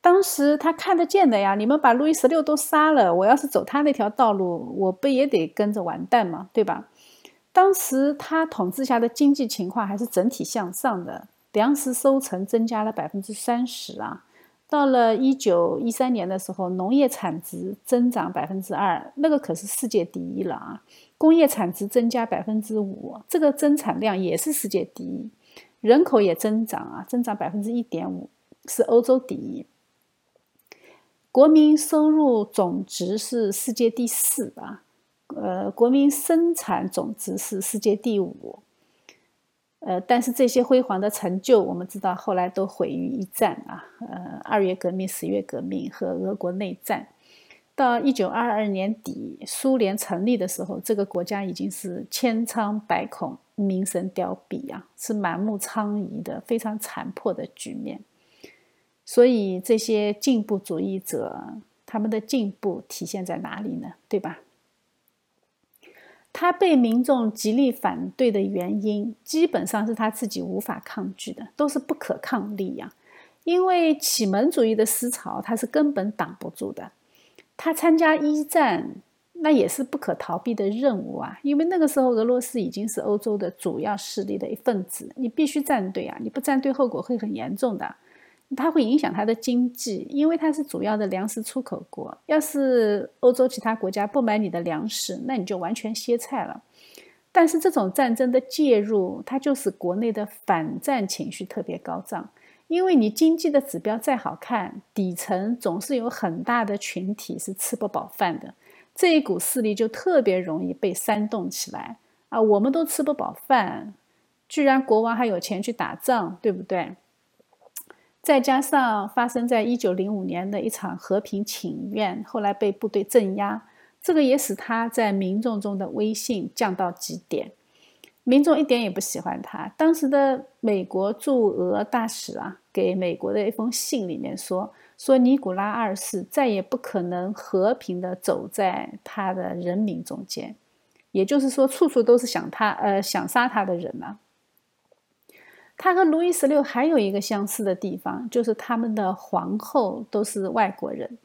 当时他看得见的呀，你们把路易十六都杀了，我要是走他那条道路，我不也得跟着完蛋吗？对吧？当时他统治下的经济情况还是整体向上的，粮食收成增加了百分之三十啊。到了一九一三年的时候，农业产值增长百分之二，那个可是世界第一了啊。工业产值增加百分之五，这个增产量也是世界第一。人口也增长啊，增长百分之一点五，是欧洲第一。国民收入总值是世界第四啊，呃，国民生产总值是世界第五，呃，但是这些辉煌的成就，我们知道后来都毁于一战啊，呃，二月革命、十月革命和俄国内战。到一九二二年底，苏联成立的时候，这个国家已经是千疮百孔、民生凋敝啊，是满目疮痍的非常残破的局面。所以这些进步主义者，他们的进步体现在哪里呢？对吧？他被民众极力反对的原因，基本上是他自己无法抗拒的，都是不可抗力呀。因为启蒙主义的思潮，他是根本挡不住的。他参加一战，那也是不可逃避的任务啊。因为那个时候，俄罗斯已经是欧洲的主要势力的一份子，你必须站队啊！你不站队，后果会很严重的。它会影响它的经济，因为它是主要的粮食出口国。要是欧洲其他国家不买你的粮食，那你就完全歇菜了。但是这种战争的介入，它就使国内的反战情绪特别高涨。因为你经济的指标再好看，底层总是有很大的群体是吃不饱饭的，这一股势力就特别容易被煽动起来啊！我们都吃不饱饭，居然国王还有钱去打仗，对不对？再加上发生在一九零五年的一场和平请愿，后来被部队镇压，这个也使他在民众中的威信降到极点。民众一点也不喜欢他。当时的美国驻俄大使啊，给美国的一封信里面说：“说尼古拉二世再也不可能和平的走在他的人民中间，也就是说，处处都是想他，呃，想杀他的人啊。”他和路易十六还有一个相似的地方，就是他们的皇后都是外国人。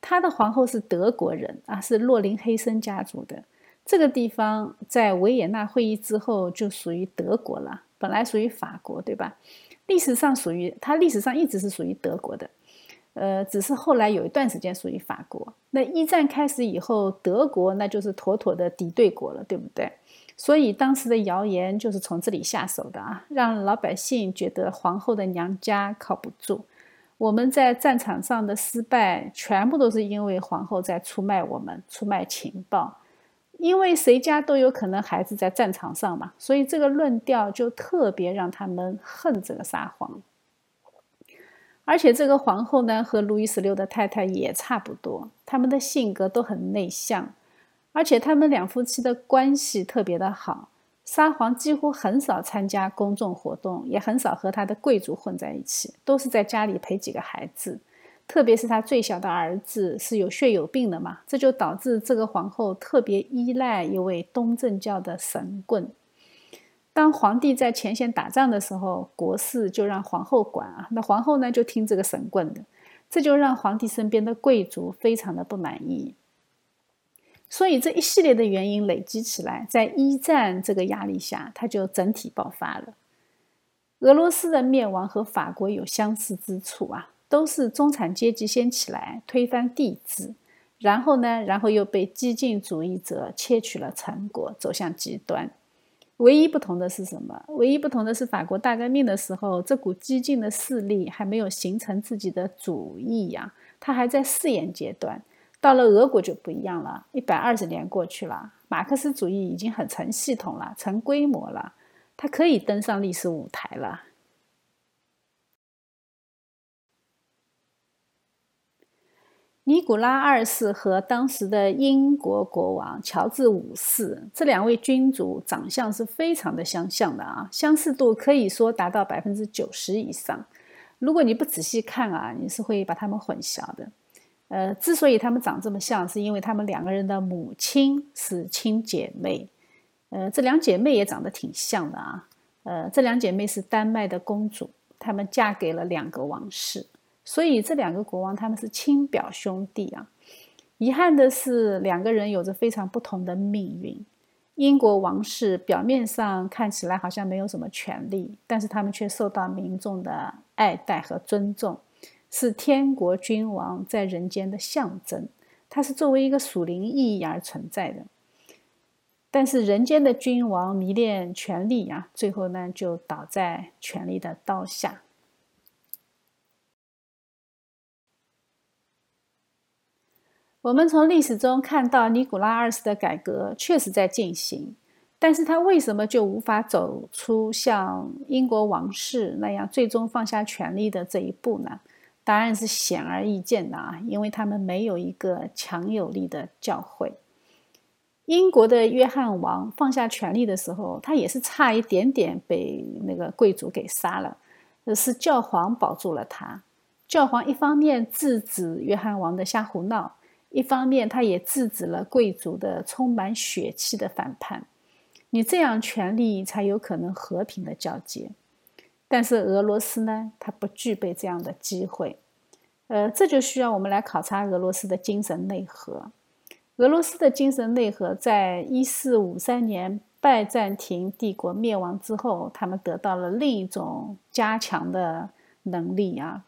他的皇后是德国人啊，是洛林黑森家族的。这个地方在维也纳会议之后就属于德国了，本来属于法国，对吧？历史上属于他，历史上一直是属于德国的。呃，只是后来有一段时间属于法国。那一战开始以后，德国那就是妥妥的敌对国了，对不对？所以当时的谣言就是从这里下手的啊，让老百姓觉得皇后的娘家靠不住。我们在战场上的失败，全部都是因为皇后在出卖我们，出卖情报。因为谁家都有可能孩子在战场上嘛，所以这个论调就特别让他们恨这个沙皇。而且这个皇后呢，和路易十六的太太也差不多，他们的性格都很内向。而且他们两夫妻的关系特别的好，沙皇几乎很少参加公众活动，也很少和他的贵族混在一起，都是在家里陪几个孩子。特别是他最小的儿子是有血有病的嘛，这就导致这个皇后特别依赖一位东正教的神棍。当皇帝在前线打仗的时候，国事就让皇后管啊，那皇后呢就听这个神棍的，这就让皇帝身边的贵族非常的不满意。所以这一系列的原因累积起来，在一战这个压力下，它就整体爆发了。俄罗斯的灭亡和法国有相似之处啊，都是中产阶级先起来推翻帝制，然后呢，然后又被激进主义者窃取了成果，走向极端。唯一不同的是什么？唯一不同的是，法国大革命的时候，这股激进的势力还没有形成自己的主义呀。它还在试验阶段。到了俄国就不一样了，一百二十年过去了，马克思主义已经很成系统了，成规模了，它可以登上历史舞台了。尼古拉二世和当时的英国国王乔治五世这两位君主长相是非常的相像的啊，相似度可以说达到百分之九十以上。如果你不仔细看啊，你是会把他们混淆的。呃，之所以他们长这么像，是因为他们两个人的母亲是亲姐妹。呃，这两姐妹也长得挺像的啊。呃，这两姐妹是丹麦的公主，她们嫁给了两个王室。所以这两个国王他们是亲表兄弟啊。遗憾的是，两个人有着非常不同的命运。英国王室表面上看起来好像没有什么权利，但是他们却受到民众的爱戴和尊重，是天国君王在人间的象征。它是作为一个属灵意义而存在的。但是人间的君王迷恋权力啊，最后呢就倒在权力的刀下。我们从历史中看到，尼古拉二世的改革确实在进行，但是他为什么就无法走出像英国王室那样最终放下权力的这一步呢？答案是显而易见的啊，因为他们没有一个强有力的教会。英国的约翰王放下权力的时候，他也是差一点点被那个贵族给杀了，是教皇保住了他。教皇一方面制止约翰王的瞎胡闹。一方面，他也制止了贵族的充满血气的反叛。你这样，权力才有可能和平的交接。但是俄罗斯呢，它不具备这样的机会。呃，这就需要我们来考察俄罗斯的精神内核。俄罗斯的精神内核，在一四五三年拜占庭帝国灭亡之后，他们得到了另一种加强的能力啊，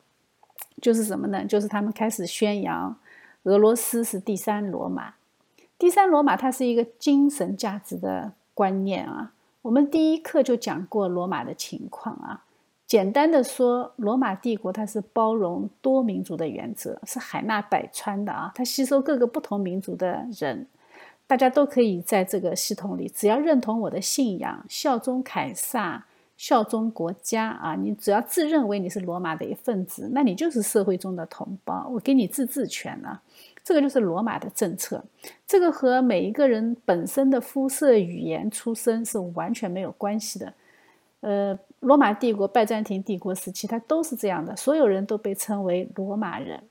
就是什么呢？就是他们开始宣扬。俄罗斯是第三罗马，第三罗马它是一个精神价值的观念啊。我们第一课就讲过罗马的情况啊。简单的说，罗马帝国它是包容多民族的原则，是海纳百川的啊。它吸收各个不同民族的人，大家都可以在这个系统里，只要认同我的信仰，效忠凯撒。效忠国家啊！你只要自认为你是罗马的一份子，那你就是社会中的同胞。我给你自治权了，这个就是罗马的政策。这个和每一个人本身的肤色、语言、出身是完全没有关系的。呃，罗马帝国、拜占庭帝国时期，它都是这样的，所有人都被称为罗马人。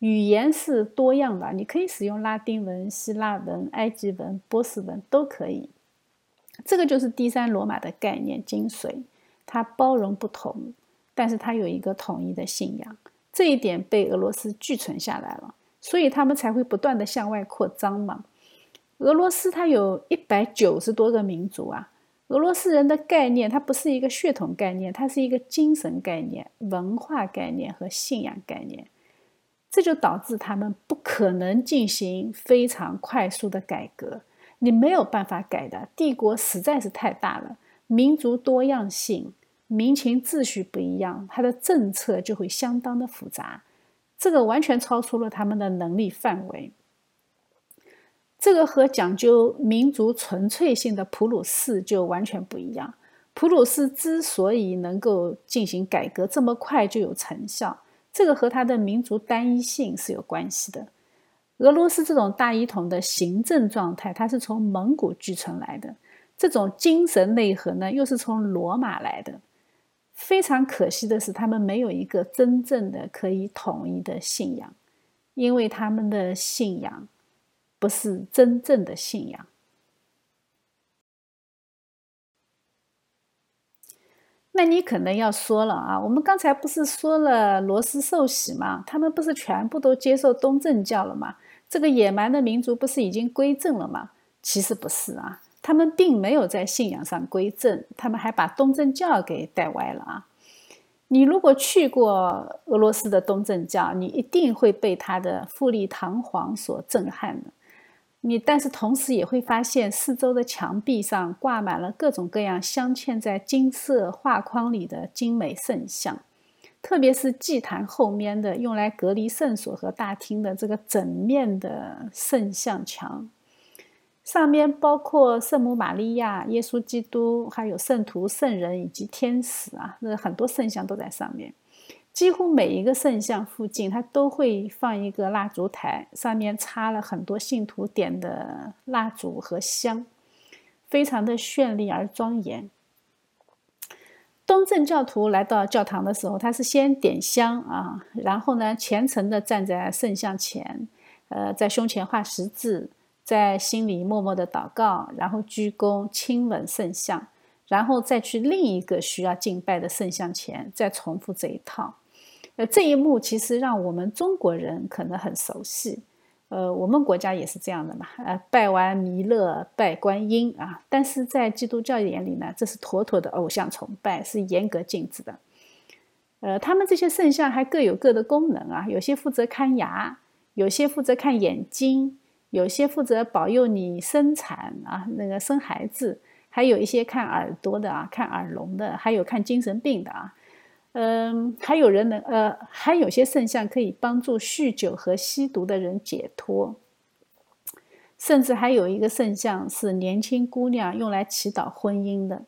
语言是多样的，你可以使用拉丁文、希腊文、埃及文、波斯文都可以。这个就是第三罗马的概念精髓，它包容不同，但是它有一个统一的信仰，这一点被俄罗斯寄存下来了，所以他们才会不断的向外扩张嘛。俄罗斯它有一百九十多个民族啊，俄罗斯人的概念它不是一个血统概念，它是一个精神概念、文化概念和信仰概念，这就导致他们不可能进行非常快速的改革。你没有办法改的，帝国实在是太大了，民族多样性、民情秩序不一样，它的政策就会相当的复杂，这个完全超出了他们的能力范围。这个和讲究民族纯粹性的普鲁士就完全不一样。普鲁士之所以能够进行改革这么快就有成效，这个和它的民族单一性是有关系的。俄罗斯这种大一统的行政状态，它是从蒙古继承来的；这种精神内核呢，又是从罗马来的。非常可惜的是，他们没有一个真正的可以统一的信仰，因为他们的信仰不是真正的信仰。那你可能要说了啊，我们刚才不是说了罗斯受洗吗？他们不是全部都接受东正教了吗？这个野蛮的民族不是已经归正了吗？其实不是啊，他们并没有在信仰上归正，他们还把东正教给带歪了啊！你如果去过俄罗斯的东正教，你一定会被它的富丽堂皇所震撼的。你但是同时也会发现，四周的墙壁上挂满了各种各样镶嵌在金色画框里的精美圣像。特别是祭坛后面的用来隔离圣所和大厅的这个整面的圣像墙，上面包括圣母玛利亚、耶稣基督，还有圣徒、圣人以及天使啊，那很多圣像都在上面。几乎每一个圣像附近，它都会放一个蜡烛台，上面插了很多信徒点的蜡烛和香，非常的绚丽而庄严。东正教徒来到教堂的时候，他是先点香啊，然后呢虔诚的站在圣像前，呃，在胸前画十字，在心里默默的祷告，然后鞠躬亲吻圣像，然后再去另一个需要敬拜的圣像前，再重复这一套。呃，这一幕其实让我们中国人可能很熟悉。呃，我们国家也是这样的嘛，呃，拜完弥勒，拜观音啊。但是在基督教眼里呢，这是妥妥的偶像崇拜，是严格禁止的。呃，他们这些圣像还各有各的功能啊，有些负责看牙，有些负责看眼睛，有些负责保佑你生产啊，那个生孩子，还有一些看耳朵的啊，看耳聋的，还有看精神病的啊。嗯，还有人能呃，还有些圣像可以帮助酗酒和吸毒的人解脱，甚至还有一个圣像是年轻姑娘用来祈祷婚姻的，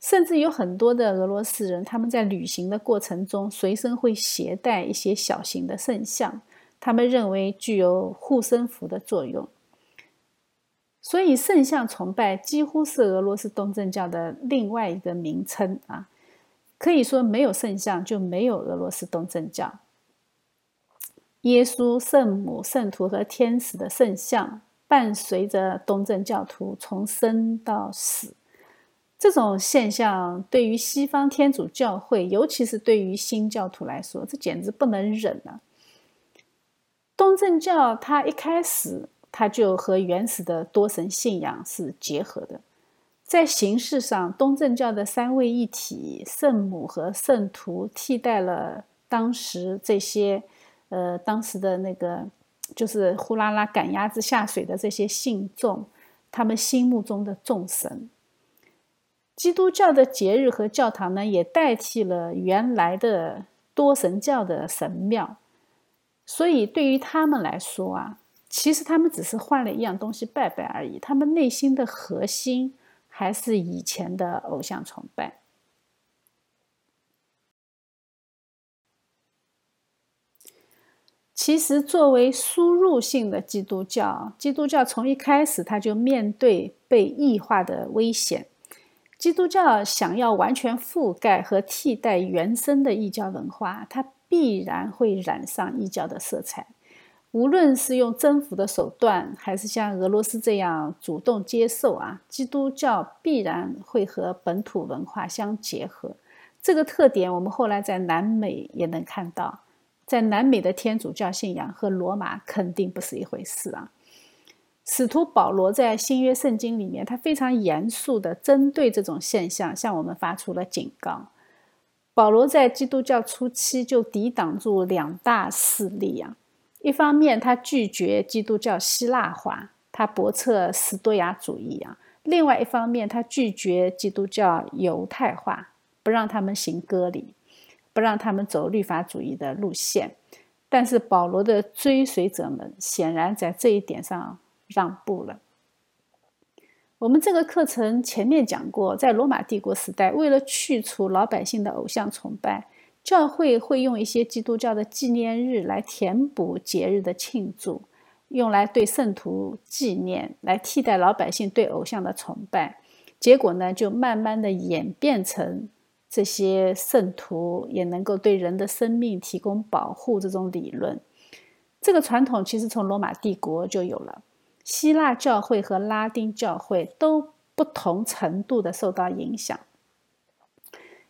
甚至有很多的俄罗斯人他们在旅行的过程中随身会携带一些小型的圣像，他们认为具有护身符的作用，所以圣像崇拜几乎是俄罗斯东正教的另外一个名称啊。可以说，没有圣像就没有俄罗斯东正教。耶稣、圣母、圣徒和天使的圣像，伴随着东正教徒从生到死。这种现象对于西方天主教会，尤其是对于新教徒来说，这简直不能忍啊！东正教它一开始，它就和原始的多神信仰是结合的。在形式上，东正教的三位一体圣母和圣徒替代了当时这些，呃，当时的那个就是呼啦啦赶鸭子下水的这些信众，他们心目中的众神。基督教的节日和教堂呢，也代替了原来的多神教的神庙，所以对于他们来说啊，其实他们只是换了一样东西拜拜而已，他们内心的核心。还是以前的偶像崇拜。其实，作为输入性的基督教，基督教从一开始它就面对被异化的危险。基督教想要完全覆盖和替代原生的异教文化，它必然会染上异教的色彩。无论是用征服的手段，还是像俄罗斯这样主动接受啊，基督教必然会和本土文化相结合。这个特点，我们后来在南美也能看到。在南美的天主教信仰和罗马肯定不是一回事啊。使徒保罗在新约圣经里面，他非常严肃地针对这种现象，向我们发出了警告。保罗在基督教初期就抵挡住两大势力啊。一方面，他拒绝基督教希腊化，他驳斥斯多亚主义啊；另外一方面，他拒绝基督教犹太化，不让他们行割礼，不让他们走律法主义的路线。但是，保罗的追随者们显然在这一点上让步了。我们这个课程前面讲过，在罗马帝国时代，为了去除老百姓的偶像崇拜。教会会用一些基督教的纪念日来填补节日的庆祝，用来对圣徒纪念，来替代老百姓对偶像的崇拜。结果呢，就慢慢的演变成这些圣徒也能够对人的生命提供保护这种理论。这个传统其实从罗马帝国就有了，希腊教会和拉丁教会都不同程度的受到影响。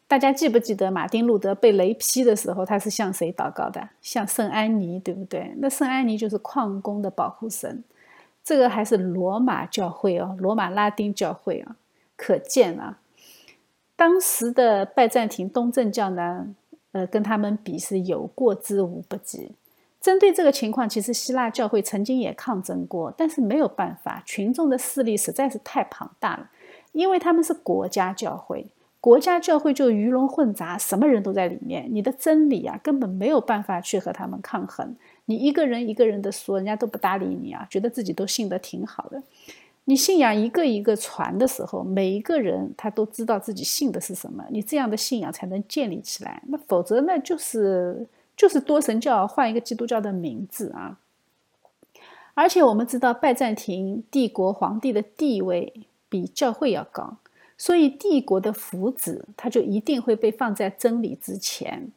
大家记不记得马丁路德被雷劈的时候，他是向谁祷告的？向圣安妮，对不对？那圣安妮就是矿工的保护神。这个还是罗马教会哦，罗马拉丁教会啊。可见啊，当时的拜占庭东正教呢，呃，跟他们比是有过之无不及。针对这个情况，其实希腊教会曾经也抗争过，但是没有办法，群众的势力实在是太庞大了，因为他们是国家教会。国家教会就鱼龙混杂，什么人都在里面。你的真理啊，根本没有办法去和他们抗衡。你一个人一个人的说，人家都不搭理你啊，觉得自己都信得挺好的。你信仰一个一个传的时候，每一个人他都知道自己信的是什么，你这样的信仰才能建立起来。那否则那就是就是多神教换一个基督教的名字啊。而且我们知道，拜占庭帝国皇帝的地位比教会要高。所以，帝国的福祉，它就一定会被放在真理之前。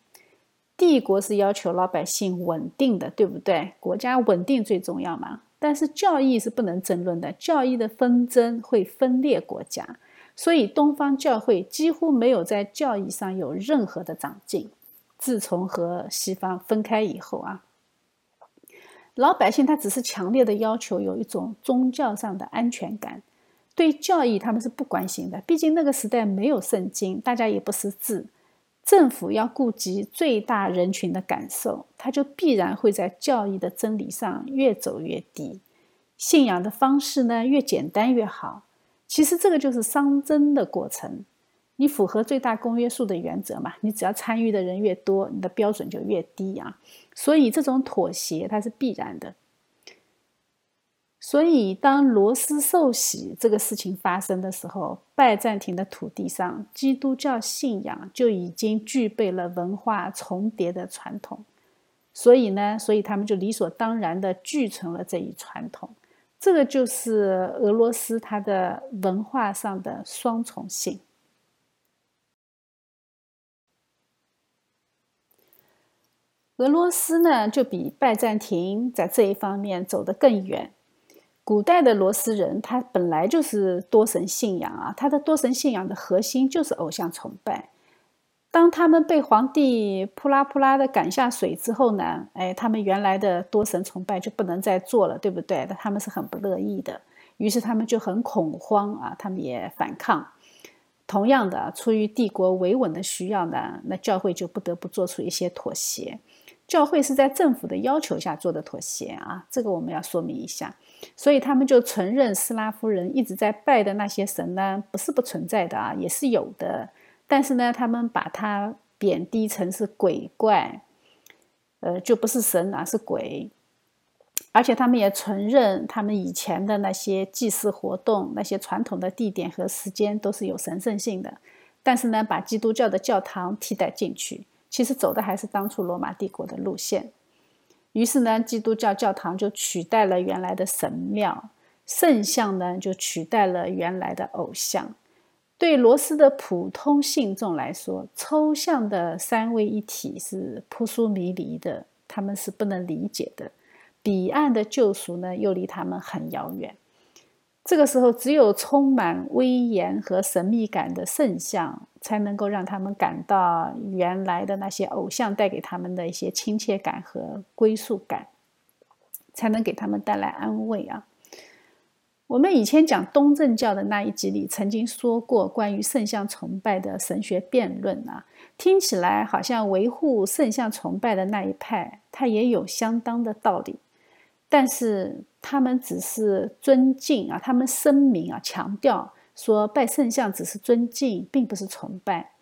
帝国是要求老百姓稳定的，对不对？国家稳定最重要嘛。但是教义是不能争论的，教义的纷争会分裂国家。所以，东方教会几乎没有在教义上有任何的长进。自从和西方分开以后啊，老百姓他只是强烈的要求有一种宗教上的安全感。对教义，他们是不关心的。毕竟那个时代没有圣经，大家也不识字。政府要顾及最大人群的感受，他就必然会在教义的真理上越走越低。信仰的方式呢，越简单越好。其实这个就是熵增的过程。你符合最大公约数的原则嘛？你只要参与的人越多，你的标准就越低啊。所以这种妥协，它是必然的。所以，当罗斯受洗这个事情发生的时候，拜占庭的土地上，基督教信仰就已经具备了文化重叠的传统。所以呢，所以他们就理所当然的继承了这一传统。这个就是俄罗斯它的文化上的双重性。俄罗斯呢，就比拜占庭在这一方面走得更远。古代的罗斯人，他本来就是多神信仰啊，他的多神信仰的核心就是偶像崇拜。当他们被皇帝扑啦扑啦的赶下水之后呢，哎，他们原来的多神崇拜就不能再做了，对不对？他们是很不乐意的，于是他们就很恐慌啊，他们也反抗。同样的，出于帝国维稳的需要呢，那教会就不得不做出一些妥协。教会是在政府的要求下做的妥协啊，这个我们要说明一下。所以他们就承认斯拉夫人一直在拜的那些神呢，不是不存在的啊，也是有的。但是呢，他们把它贬低成是鬼怪，呃，就不是神啊，是鬼。而且他们也承认，他们以前的那些祭祀活动、那些传统的地点和时间都是有神圣性的。但是呢，把基督教的教堂替代进去。其实走的还是当初罗马帝国的路线，于是呢，基督教教堂就取代了原来的神庙，圣像呢就取代了原来的偶像。对罗斯的普通信众来说，抽象的三位一体是扑朔迷离的，他们是不能理解的。彼岸的救赎呢，又离他们很遥远。这个时候，只有充满威严和神秘感的圣像，才能够让他们感到原来的那些偶像带给他们的一些亲切感和归属感，才能给他们带来安慰啊。我们以前讲东正教的那一集里，曾经说过关于圣像崇拜的神学辩论啊，听起来好像维护圣像崇拜的那一派，他也有相当的道理。但是他们只是尊敬啊，他们声明啊，强调说拜圣像只是尊敬，并不是崇拜。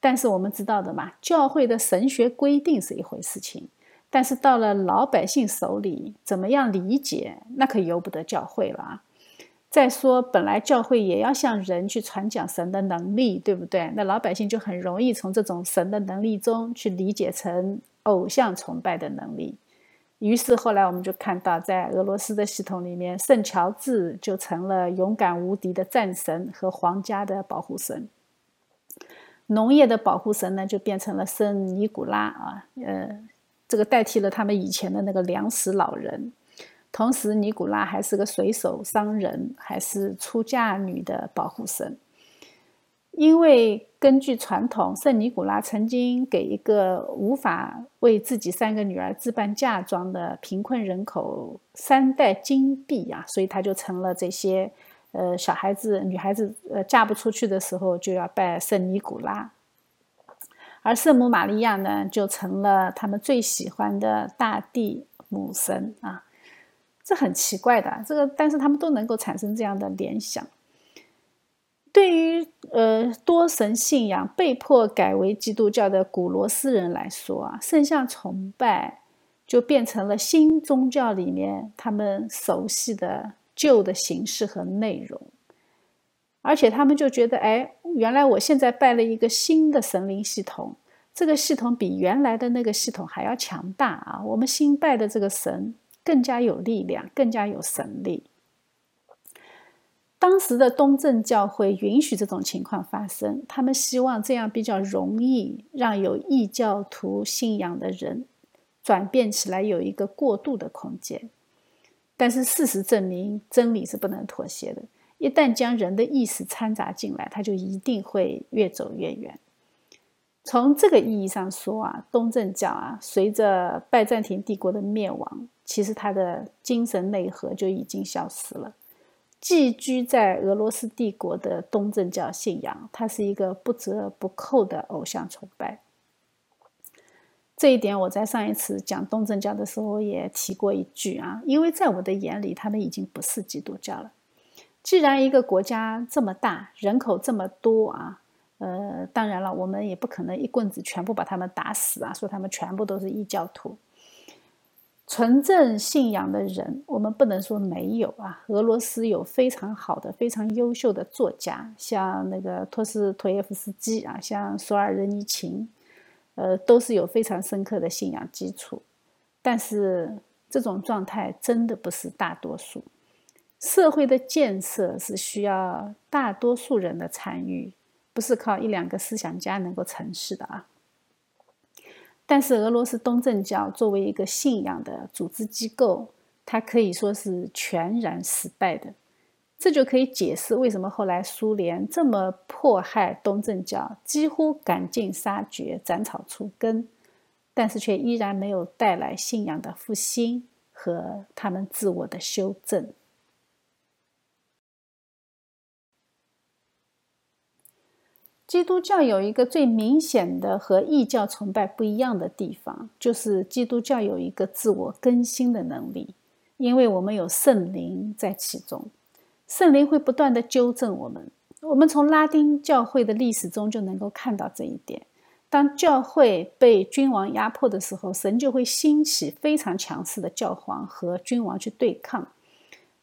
但是我们知道的嘛，教会的神学规定是一回事情，但是到了老百姓手里，怎么样理解，那可由不得教会了啊。再说，本来教会也要向人去传讲神的能力，对不对？那老百姓就很容易从这种神的能力中去理解成偶像崇拜的能力。于是后来我们就看到，在俄罗斯的系统里面，圣乔治就成了勇敢无敌的战神和皇家的保护神。农业的保护神呢，就变成了圣尼古拉啊，呃，这个代替了他们以前的那个粮食老人。同时，尼古拉还是个水手、商人，还是出嫁女的保护神。因为根据传统，圣尼古拉曾经给一个无法为自己三个女儿置办嫁妆的贫困人口三袋金币呀，所以他就成了这些呃小孩子、女孩子呃嫁不出去的时候就要拜圣尼古拉，而圣母玛利亚呢就成了他们最喜欢的大地母神啊，这很奇怪的，这个但是他们都能够产生这样的联想。对于呃多神信仰被迫改为基督教的古罗斯人来说啊，圣像崇拜就变成了新宗教里面他们熟悉的旧的形式和内容，而且他们就觉得，哎，原来我现在拜了一个新的神灵系统，这个系统比原来的那个系统还要强大啊！我们新拜的这个神更加有力量，更加有神力。当时的东正教会允许这种情况发生，他们希望这样比较容易让有异教徒信仰的人转变起来有一个过渡的空间。但是事实证明，真理是不能妥协的。一旦将人的意识掺杂进来，他就一定会越走越远。从这个意义上说啊，东正教啊，随着拜占庭帝国的灭亡，其实它的精神内核就已经消失了。寄居在俄罗斯帝国的东正教信仰，它是一个不折不扣的偶像崇拜。这一点我在上一次讲东正教的时候也提过一句啊，因为在我的眼里，他们已经不是基督教了。既然一个国家这么大，人口这么多啊，呃，当然了，我们也不可能一棍子全部把他们打死啊，说他们全部都是异教徒。纯正信仰的人，我们不能说没有啊。俄罗斯有非常好的、非常优秀的作家，像那个托斯托耶夫斯基啊，像索尔仁尼琴，呃，都是有非常深刻的信仰基础。但是这种状态真的不是大多数。社会的建设是需要大多数人的参与，不是靠一两个思想家能够成事的啊。但是俄罗斯东正教作为一个信仰的组织机构，它可以说是全然失败的。这就可以解释为什么后来苏联这么迫害东正教，几乎赶尽杀绝、斩草除根，但是却依然没有带来信仰的复兴和他们自我的修正。基督教有一个最明显的和异教崇拜不一样的地方，就是基督教有一个自我更新的能力，因为我们有圣灵在其中，圣灵会不断的纠正我们。我们从拉丁教会的历史中就能够看到这一点。当教会被君王压迫的时候，神就会兴起非常强势的教皇和君王去对抗。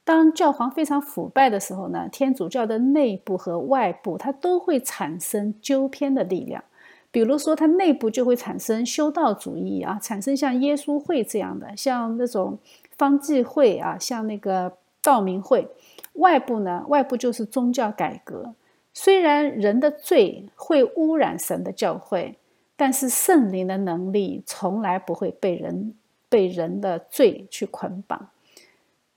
当教皇非常腐败的时候呢，天主教的内部和外部它都会产生纠偏的力量。比如说，它内部就会产生修道主义啊，产生像耶稣会这样的，像那种方济会啊，像那个道明会。外部呢，外部就是宗教改革。虽然人的罪会污染神的教会，但是圣灵的能力从来不会被人被人的罪去捆绑。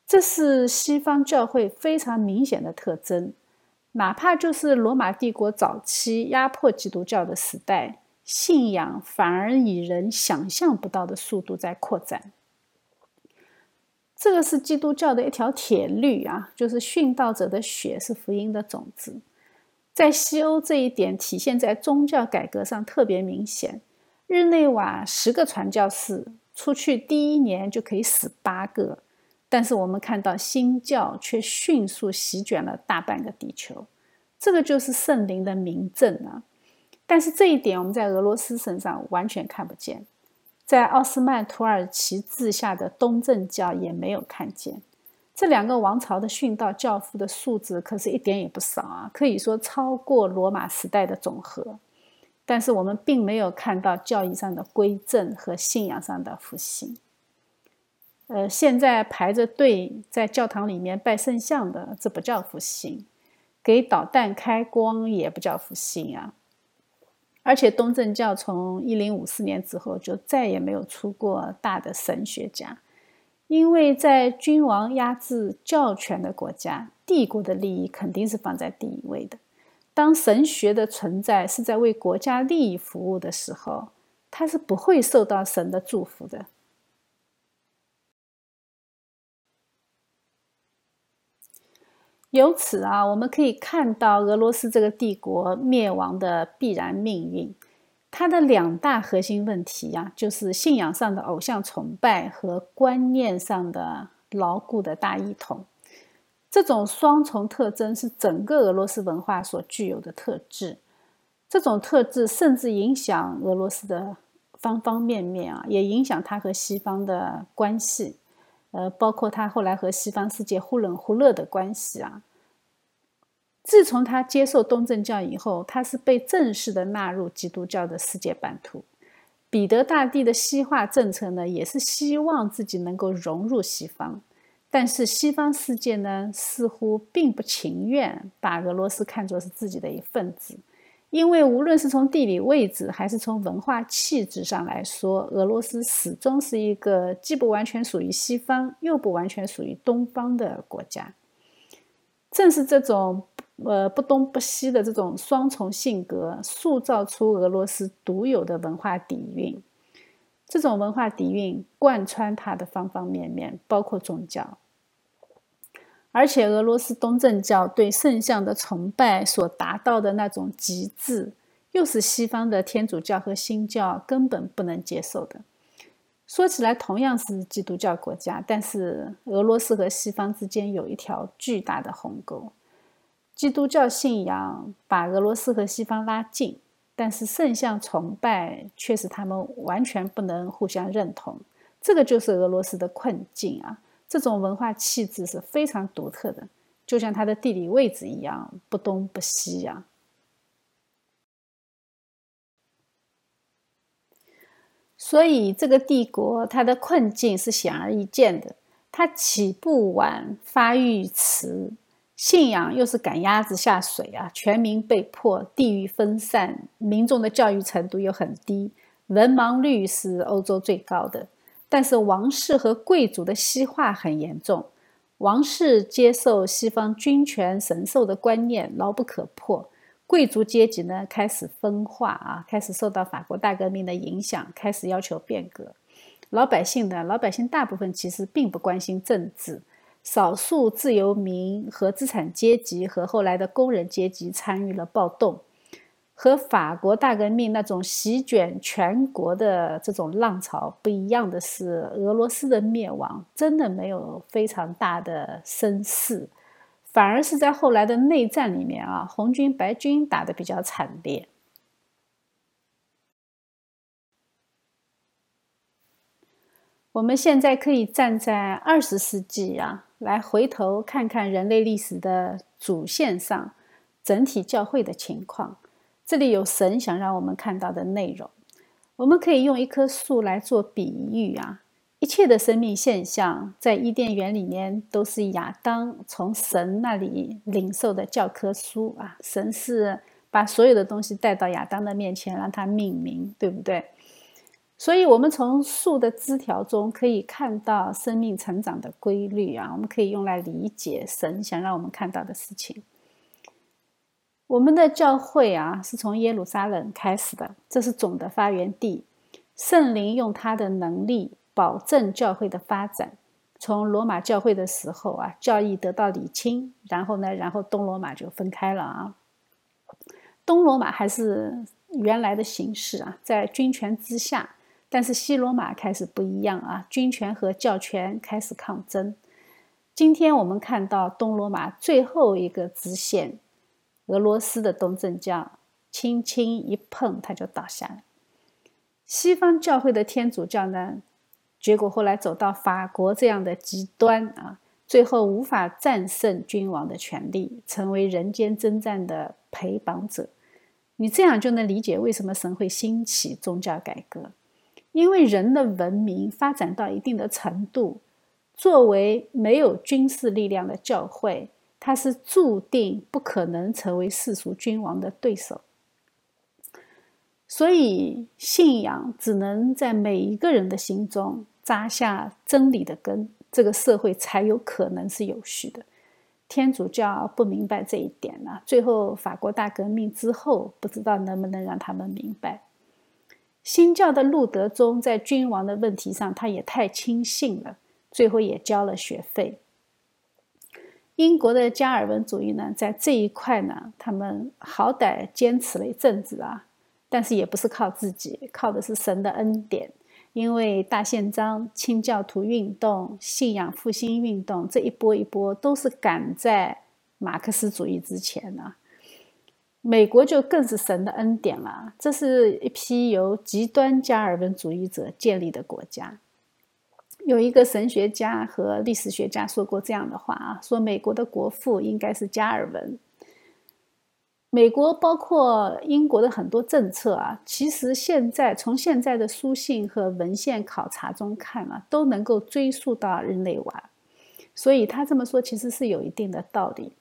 这是西方教会非常明显的特征，哪怕就是罗马帝国早期压迫基督教的时代，信仰反而以人想象不到的速度在扩展。这个是基督教的一条铁律啊，就是殉道者的血是福音的种子。在西欧，这一点体现在宗教改革上特别明显。日内瓦十个传教士出去第一年就可以死八个。但是我们看到新教却迅速席卷了大半个地球，这个就是圣灵的明证啊！但是这一点我们在俄罗斯身上完全看不见，在奥斯曼土耳其治下的东正教也没有看见。这两个王朝的殉道教父的数字可是一点也不少啊，可以说超过罗马时代的总和。但是我们并没有看到教义上的归正和信仰上的复兴。呃，现在排着队在教堂里面拜圣像的，这不叫复兴；给导弹开光也不叫复兴啊！而且东正教从一零五四年之后就再也没有出过大的神学家，因为在君王压制教权的国家，帝国的利益肯定是放在第一位的。当神学的存在是在为国家利益服务的时候，他是不会受到神的祝福的。由此啊，我们可以看到俄罗斯这个帝国灭亡的必然命运。它的两大核心问题呀，就是信仰上的偶像崇拜和观念上的牢固的大一统。这种双重特征是整个俄罗斯文化所具有的特质。这种特质甚至影响俄罗斯的方方面面啊，也影响它和西方的关系，呃，包括他后来和西方世界忽冷忽热的关系啊。自从他接受东正教以后，他是被正式的纳入基督教的世界版图。彼得大帝的西化政策呢，也是希望自己能够融入西方，但是西方世界呢，似乎并不情愿把俄罗斯看作是自己的一份子，因为无论是从地理位置还是从文化气质上来说，俄罗斯始终是一个既不完全属于西方，又不完全属于东方的国家。正是这种。呃，不东不西的这种双重性格，塑造出俄罗斯独有的文化底蕴。这种文化底蕴贯穿它的方方面面，包括宗教。而且，俄罗斯东正教对圣像的崇拜所达到的那种极致，又是西方的天主教和新教根本不能接受的。说起来，同样是基督教国家，但是俄罗斯和西方之间有一条巨大的鸿沟。基督教信仰把俄罗斯和西方拉近，但是圣像崇拜却使他们完全不能互相认同。这个就是俄罗斯的困境啊！这种文化气质是非常独特的，就像它的地理位置一样，不东不西呀。所以，这个帝国它的困境是显而易见的，它起步晚，发育迟。信仰又是赶鸭子下水啊！全民被迫，地域分散，民众的教育程度又很低，文盲率是欧洲最高的。但是王室和贵族的西化很严重，王室接受西方君权神授的观念牢不可破，贵族阶级呢开始分化啊，开始受到法国大革命的影响，开始要求变革。老百姓呢，老百姓大部分其实并不关心政治。少数自由民和资产阶级和后来的工人阶级参与了暴动，和法国大革命那种席卷全国的这种浪潮不一样的是，俄罗斯的灭亡真的没有非常大的声势，反而是在后来的内战里面啊，红军白军打得比较惨烈。我们现在可以站在二十世纪啊。来回头看看人类历史的主线上整体教会的情况，这里有神想让我们看到的内容。我们可以用一棵树来做比喻啊，一切的生命现象在伊甸园里面都是亚当从神那里领受的教科书啊，神是把所有的东西带到亚当的面前，让他命名，对不对？所以，我们从树的枝条中可以看到生命成长的规律啊，我们可以用来理解神想让我们看到的事情。我们的教会啊，是从耶路撒冷开始的，这是总的发源地。圣灵用他的能力保证教会的发展。从罗马教会的时候啊，教义得到理清，然后呢，然后东罗马就分开了啊。东罗马还是原来的形式啊，在军权之下。但是西罗马开始不一样啊，军权和教权开始抗争。今天我们看到东罗马最后一个支线，俄罗斯的东正教，轻轻一碰它就倒下了。西方教会的天主教呢，结果后来走到法国这样的极端啊，最后无法战胜君王的权力，成为人间征战的陪绑者。你这样就能理解为什么神会兴起宗教改革。因为人的文明发展到一定的程度，作为没有军事力量的教会，他是注定不可能成为世俗君王的对手。所以，信仰只能在每一个人的心中扎下真理的根，这个社会才有可能是有序的。天主教不明白这一点呢，最后法国大革命之后，不知道能不能让他们明白。新教的路德宗在君王的问题上，他也太轻信了，最后也交了学费。英国的加尔文主义呢，在这一块呢，他们好歹坚持了一阵子啊，但是也不是靠自己，靠的是神的恩典。因为大宪章、清教徒运动、信仰复兴运动这一波一波都是赶在马克思主义之前呢。美国就更是神的恩典了，这是一批由极端加尔文主义者建立的国家。有一个神学家和历史学家说过这样的话啊，说美国的国父应该是加尔文。美国包括英国的很多政策啊，其实现在从现在的书信和文献考察中看啊，都能够追溯到日内瓦，所以他这么说其实是有一定的道理。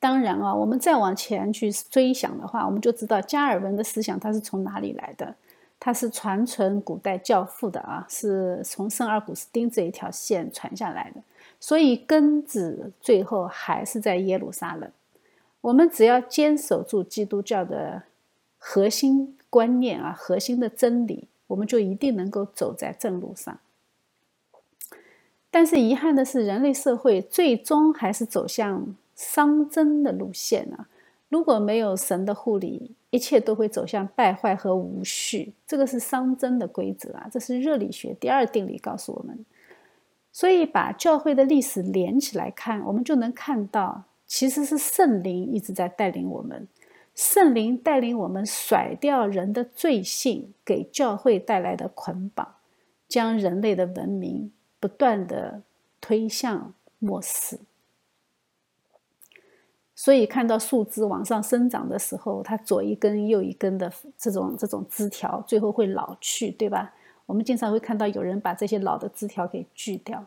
当然啊，我们再往前去追想的话，我们就知道加尔文的思想它是从哪里来的。它是传承古代教父的啊，是从圣阿古斯丁这一条线传下来的，所以根子最后还是在耶路撒冷。我们只要坚守住基督教的核心观念啊，核心的真理，我们就一定能够走在正路上。但是遗憾的是，人类社会最终还是走向熵增的路线啊。如果没有神的护理，一切都会走向败坏和无序，这个是熵增的规则啊，这是热力学第二定理告诉我们。所以把教会的历史连起来看，我们就能看到，其实是圣灵一直在带领我们，圣灵带领我们甩掉人的罪性给教会带来的捆绑，将人类的文明不断的推向末世。所以看到树枝往上生长的时候，它左一根右一根的这种这种枝条，最后会老去，对吧？我们经常会看到有人把这些老的枝条给锯掉。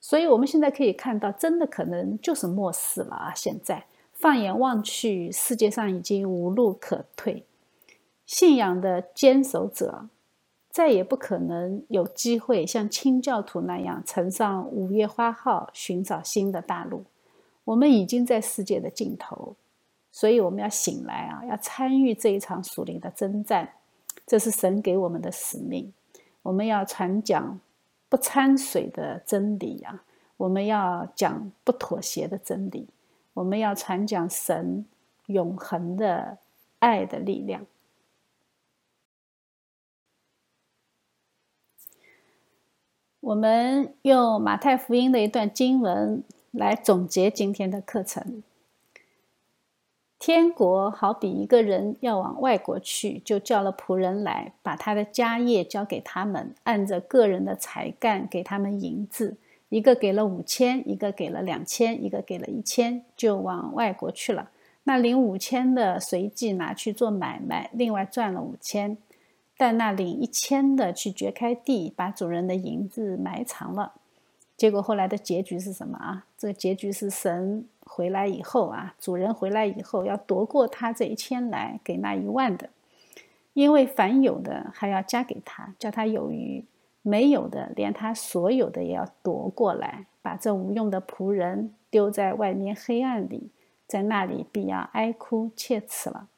所以我们现在可以看到，真的可能就是末世了啊！现在放眼望去，世界上已经无路可退，信仰的坚守者再也不可能有机会像清教徒那样乘上五月花号寻找新的大陆。我们已经在世界的尽头，所以我们要醒来啊！要参与这一场属灵的征战，这是神给我们的使命。我们要传讲不掺水的真理啊！我们要讲不妥协的真理。我们要传讲神永恒的爱的力量。我们用马太福音的一段经文。来总结今天的课程。天国好比一个人要往外国去，就叫了仆人来，把他的家业交给他们，按着个人的才干给他们银子，一个给了五千，一个给了两千，一个给了一千，就往外国去了。那领五千的随即拿去做买卖，另外赚了五千；但那领一千的去掘开地，把主人的银子埋藏了。结果后来的结局是什么啊？这个结局是神回来以后啊，主人回来以后要夺过他这一千来给那一万的，因为凡有的还要加给他，叫他有余；没有的，连他所有的也要夺过来，把这无用的仆人丢在外面黑暗里，在那里必要哀哭切齿了。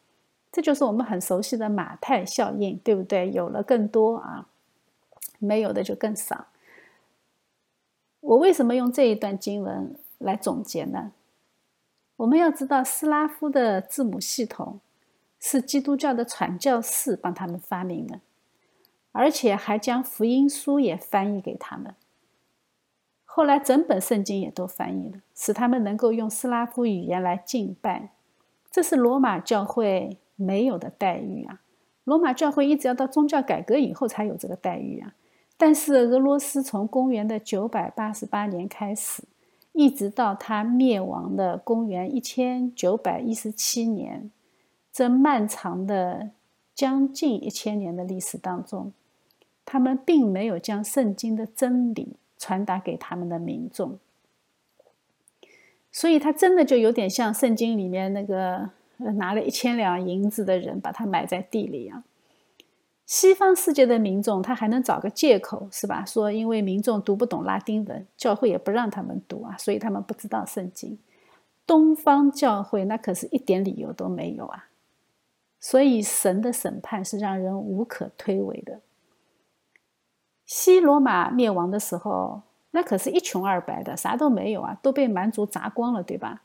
这就是我们很熟悉的马太效应，对不对？有了更多啊，没有的就更少。我为什么用这一段经文来总结呢？我们要知道，斯拉夫的字母系统是基督教的传教士帮他们发明的，而且还将福音书也翻译给他们。后来整本圣经也都翻译了，使他们能够用斯拉夫语言来敬拜。这是罗马教会没有的待遇啊！罗马教会一直要到宗教改革以后才有这个待遇啊！但是俄罗斯从公元的九百八十八年开始，一直到它灭亡的公元一千九百一十七年，这漫长的将近一千年的历史当中，他们并没有将圣经的真理传达给他们的民众。所以，他真的就有点像圣经里面那个拿了一千两银子的人，把它埋在地里一样。西方世界的民众，他还能找个借口，是吧？说因为民众读不懂拉丁文，教会也不让他们读啊，所以他们不知道圣经。东方教会那可是一点理由都没有啊，所以神的审判是让人无可推诿的。西罗马灭亡的时候，那可是一穷二白的，啥都没有啊，都被蛮族砸光了，对吧？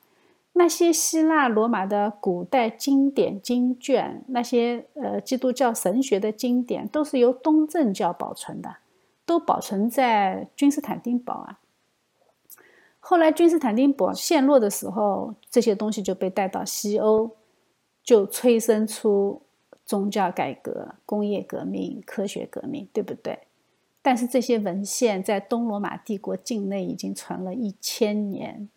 那些希腊罗马的古代经典经卷，那些呃基督教神学的经典，都是由东正教保存的，都保存在君士坦丁堡啊。后来君士坦丁堡陷落的时候，这些东西就被带到西欧，就催生出宗教改革、工业革命、科学革命，对不对？但是这些文献在东罗马帝国境内已经传了一千年。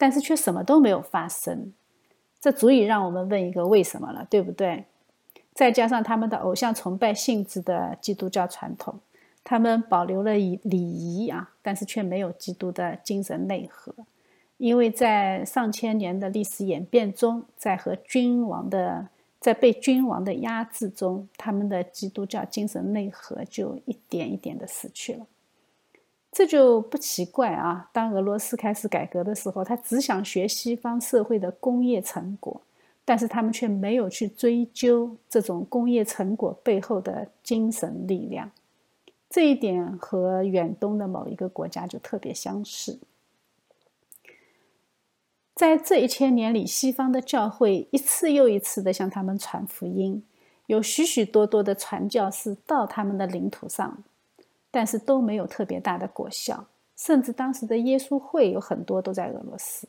但是却什么都没有发生，这足以让我们问一个为什么了，对不对？再加上他们的偶像崇拜性质的基督教传统，他们保留了礼礼仪啊，但是却没有基督的精神内核。因为在上千年的历史演变中，在和君王的在被君王的压制中，他们的基督教精神内核就一点一点的死去了。这就不奇怪啊！当俄罗斯开始改革的时候，他只想学西方社会的工业成果，但是他们却没有去追究这种工业成果背后的精神力量。这一点和远东的某一个国家就特别相似。在这一千年里，西方的教会一次又一次的向他们传福音，有许许多多的传教士到他们的领土上。但是都没有特别大的果效，甚至当时的耶稣会有很多都在俄罗斯。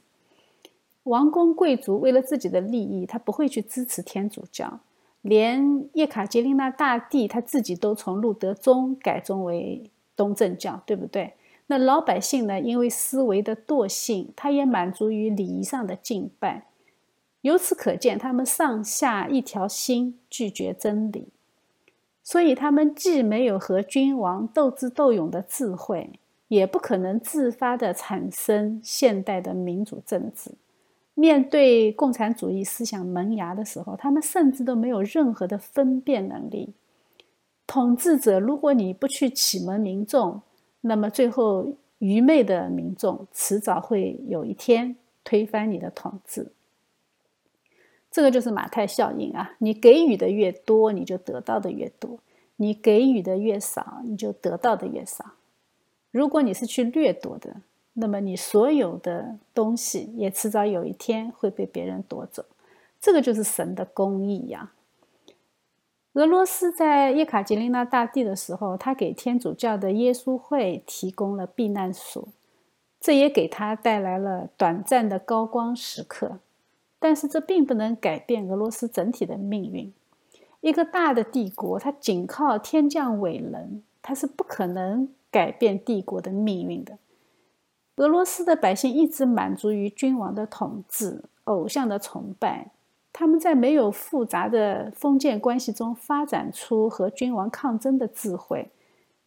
王公贵族为了自己的利益，他不会去支持天主教，连叶卡捷琳娜大帝他自己都从路德宗改宗为东正教，对不对？那老百姓呢？因为思维的惰性，他也满足于礼仪上的敬拜。由此可见，他们上下一条心，拒绝真理。所以，他们既没有和君王斗智斗勇的智慧，也不可能自发的产生现代的民主政治。面对共产主义思想萌芽的时候，他们甚至都没有任何的分辨能力。统治者，如果你不去启蒙民众，那么最后愚昧的民众迟早会有一天推翻你的统治。这个就是马太效应啊！你给予的越多，你就得到的越多；你给予的越少，你就得到的越少。如果你是去掠夺的，那么你所有的东西也迟早有一天会被别人夺走。这个就是神的公义呀！俄罗斯在叶卡捷琳娜大帝的时候，他给天主教的耶稣会提供了避难所，这也给他带来了短暂的高光时刻。但是这并不能改变俄罗斯整体的命运。一个大的帝国，它仅靠天降伟人，它是不可能改变帝国的命运的。俄罗斯的百姓一直满足于君王的统治、偶像的崇拜，他们在没有复杂的封建关系中发展出和君王抗争的智慧，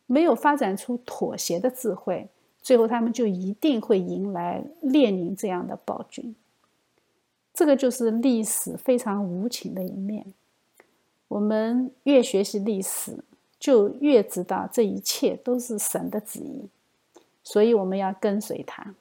没有发展出妥协的智慧，最后他们就一定会迎来列宁这样的暴君。这个就是历史非常无情的一面。我们越学习历史，就越知道这一切都是神的旨意，所以我们要跟随他。